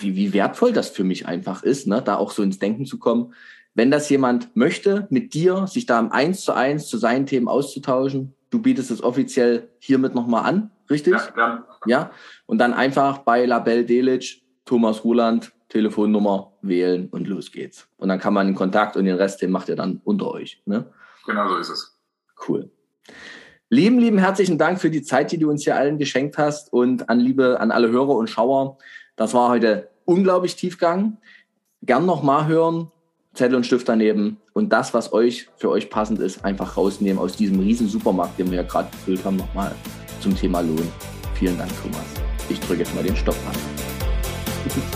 wie, wie wertvoll das für mich einfach ist, ne, da auch so ins Denken zu kommen wenn das jemand möchte, mit dir sich da im Eins zu eins zu seinen Themen auszutauschen, du bietest es offiziell hiermit nochmal an, richtig? Ja, ja. ja. Und dann einfach bei Label Delic, Thomas Ruland, Telefonnummer wählen und los geht's. Und dann kann man in Kontakt und den Rest, den macht ihr dann unter euch. Ne? Genau so ist es. Cool. Lieben, lieben herzlichen Dank für die Zeit, die du uns hier allen geschenkt hast und an Liebe, an alle Hörer und Schauer. Das war heute unglaublich Tiefgang. Gern nochmal hören. Zettel und Stift daneben und das, was euch für euch passend ist, einfach rausnehmen aus diesem riesen Supermarkt, den wir ja gerade gefüllt haben, nochmal zum Thema Lohn. Vielen Dank, Thomas. Ich drücke jetzt mal den Stopp an.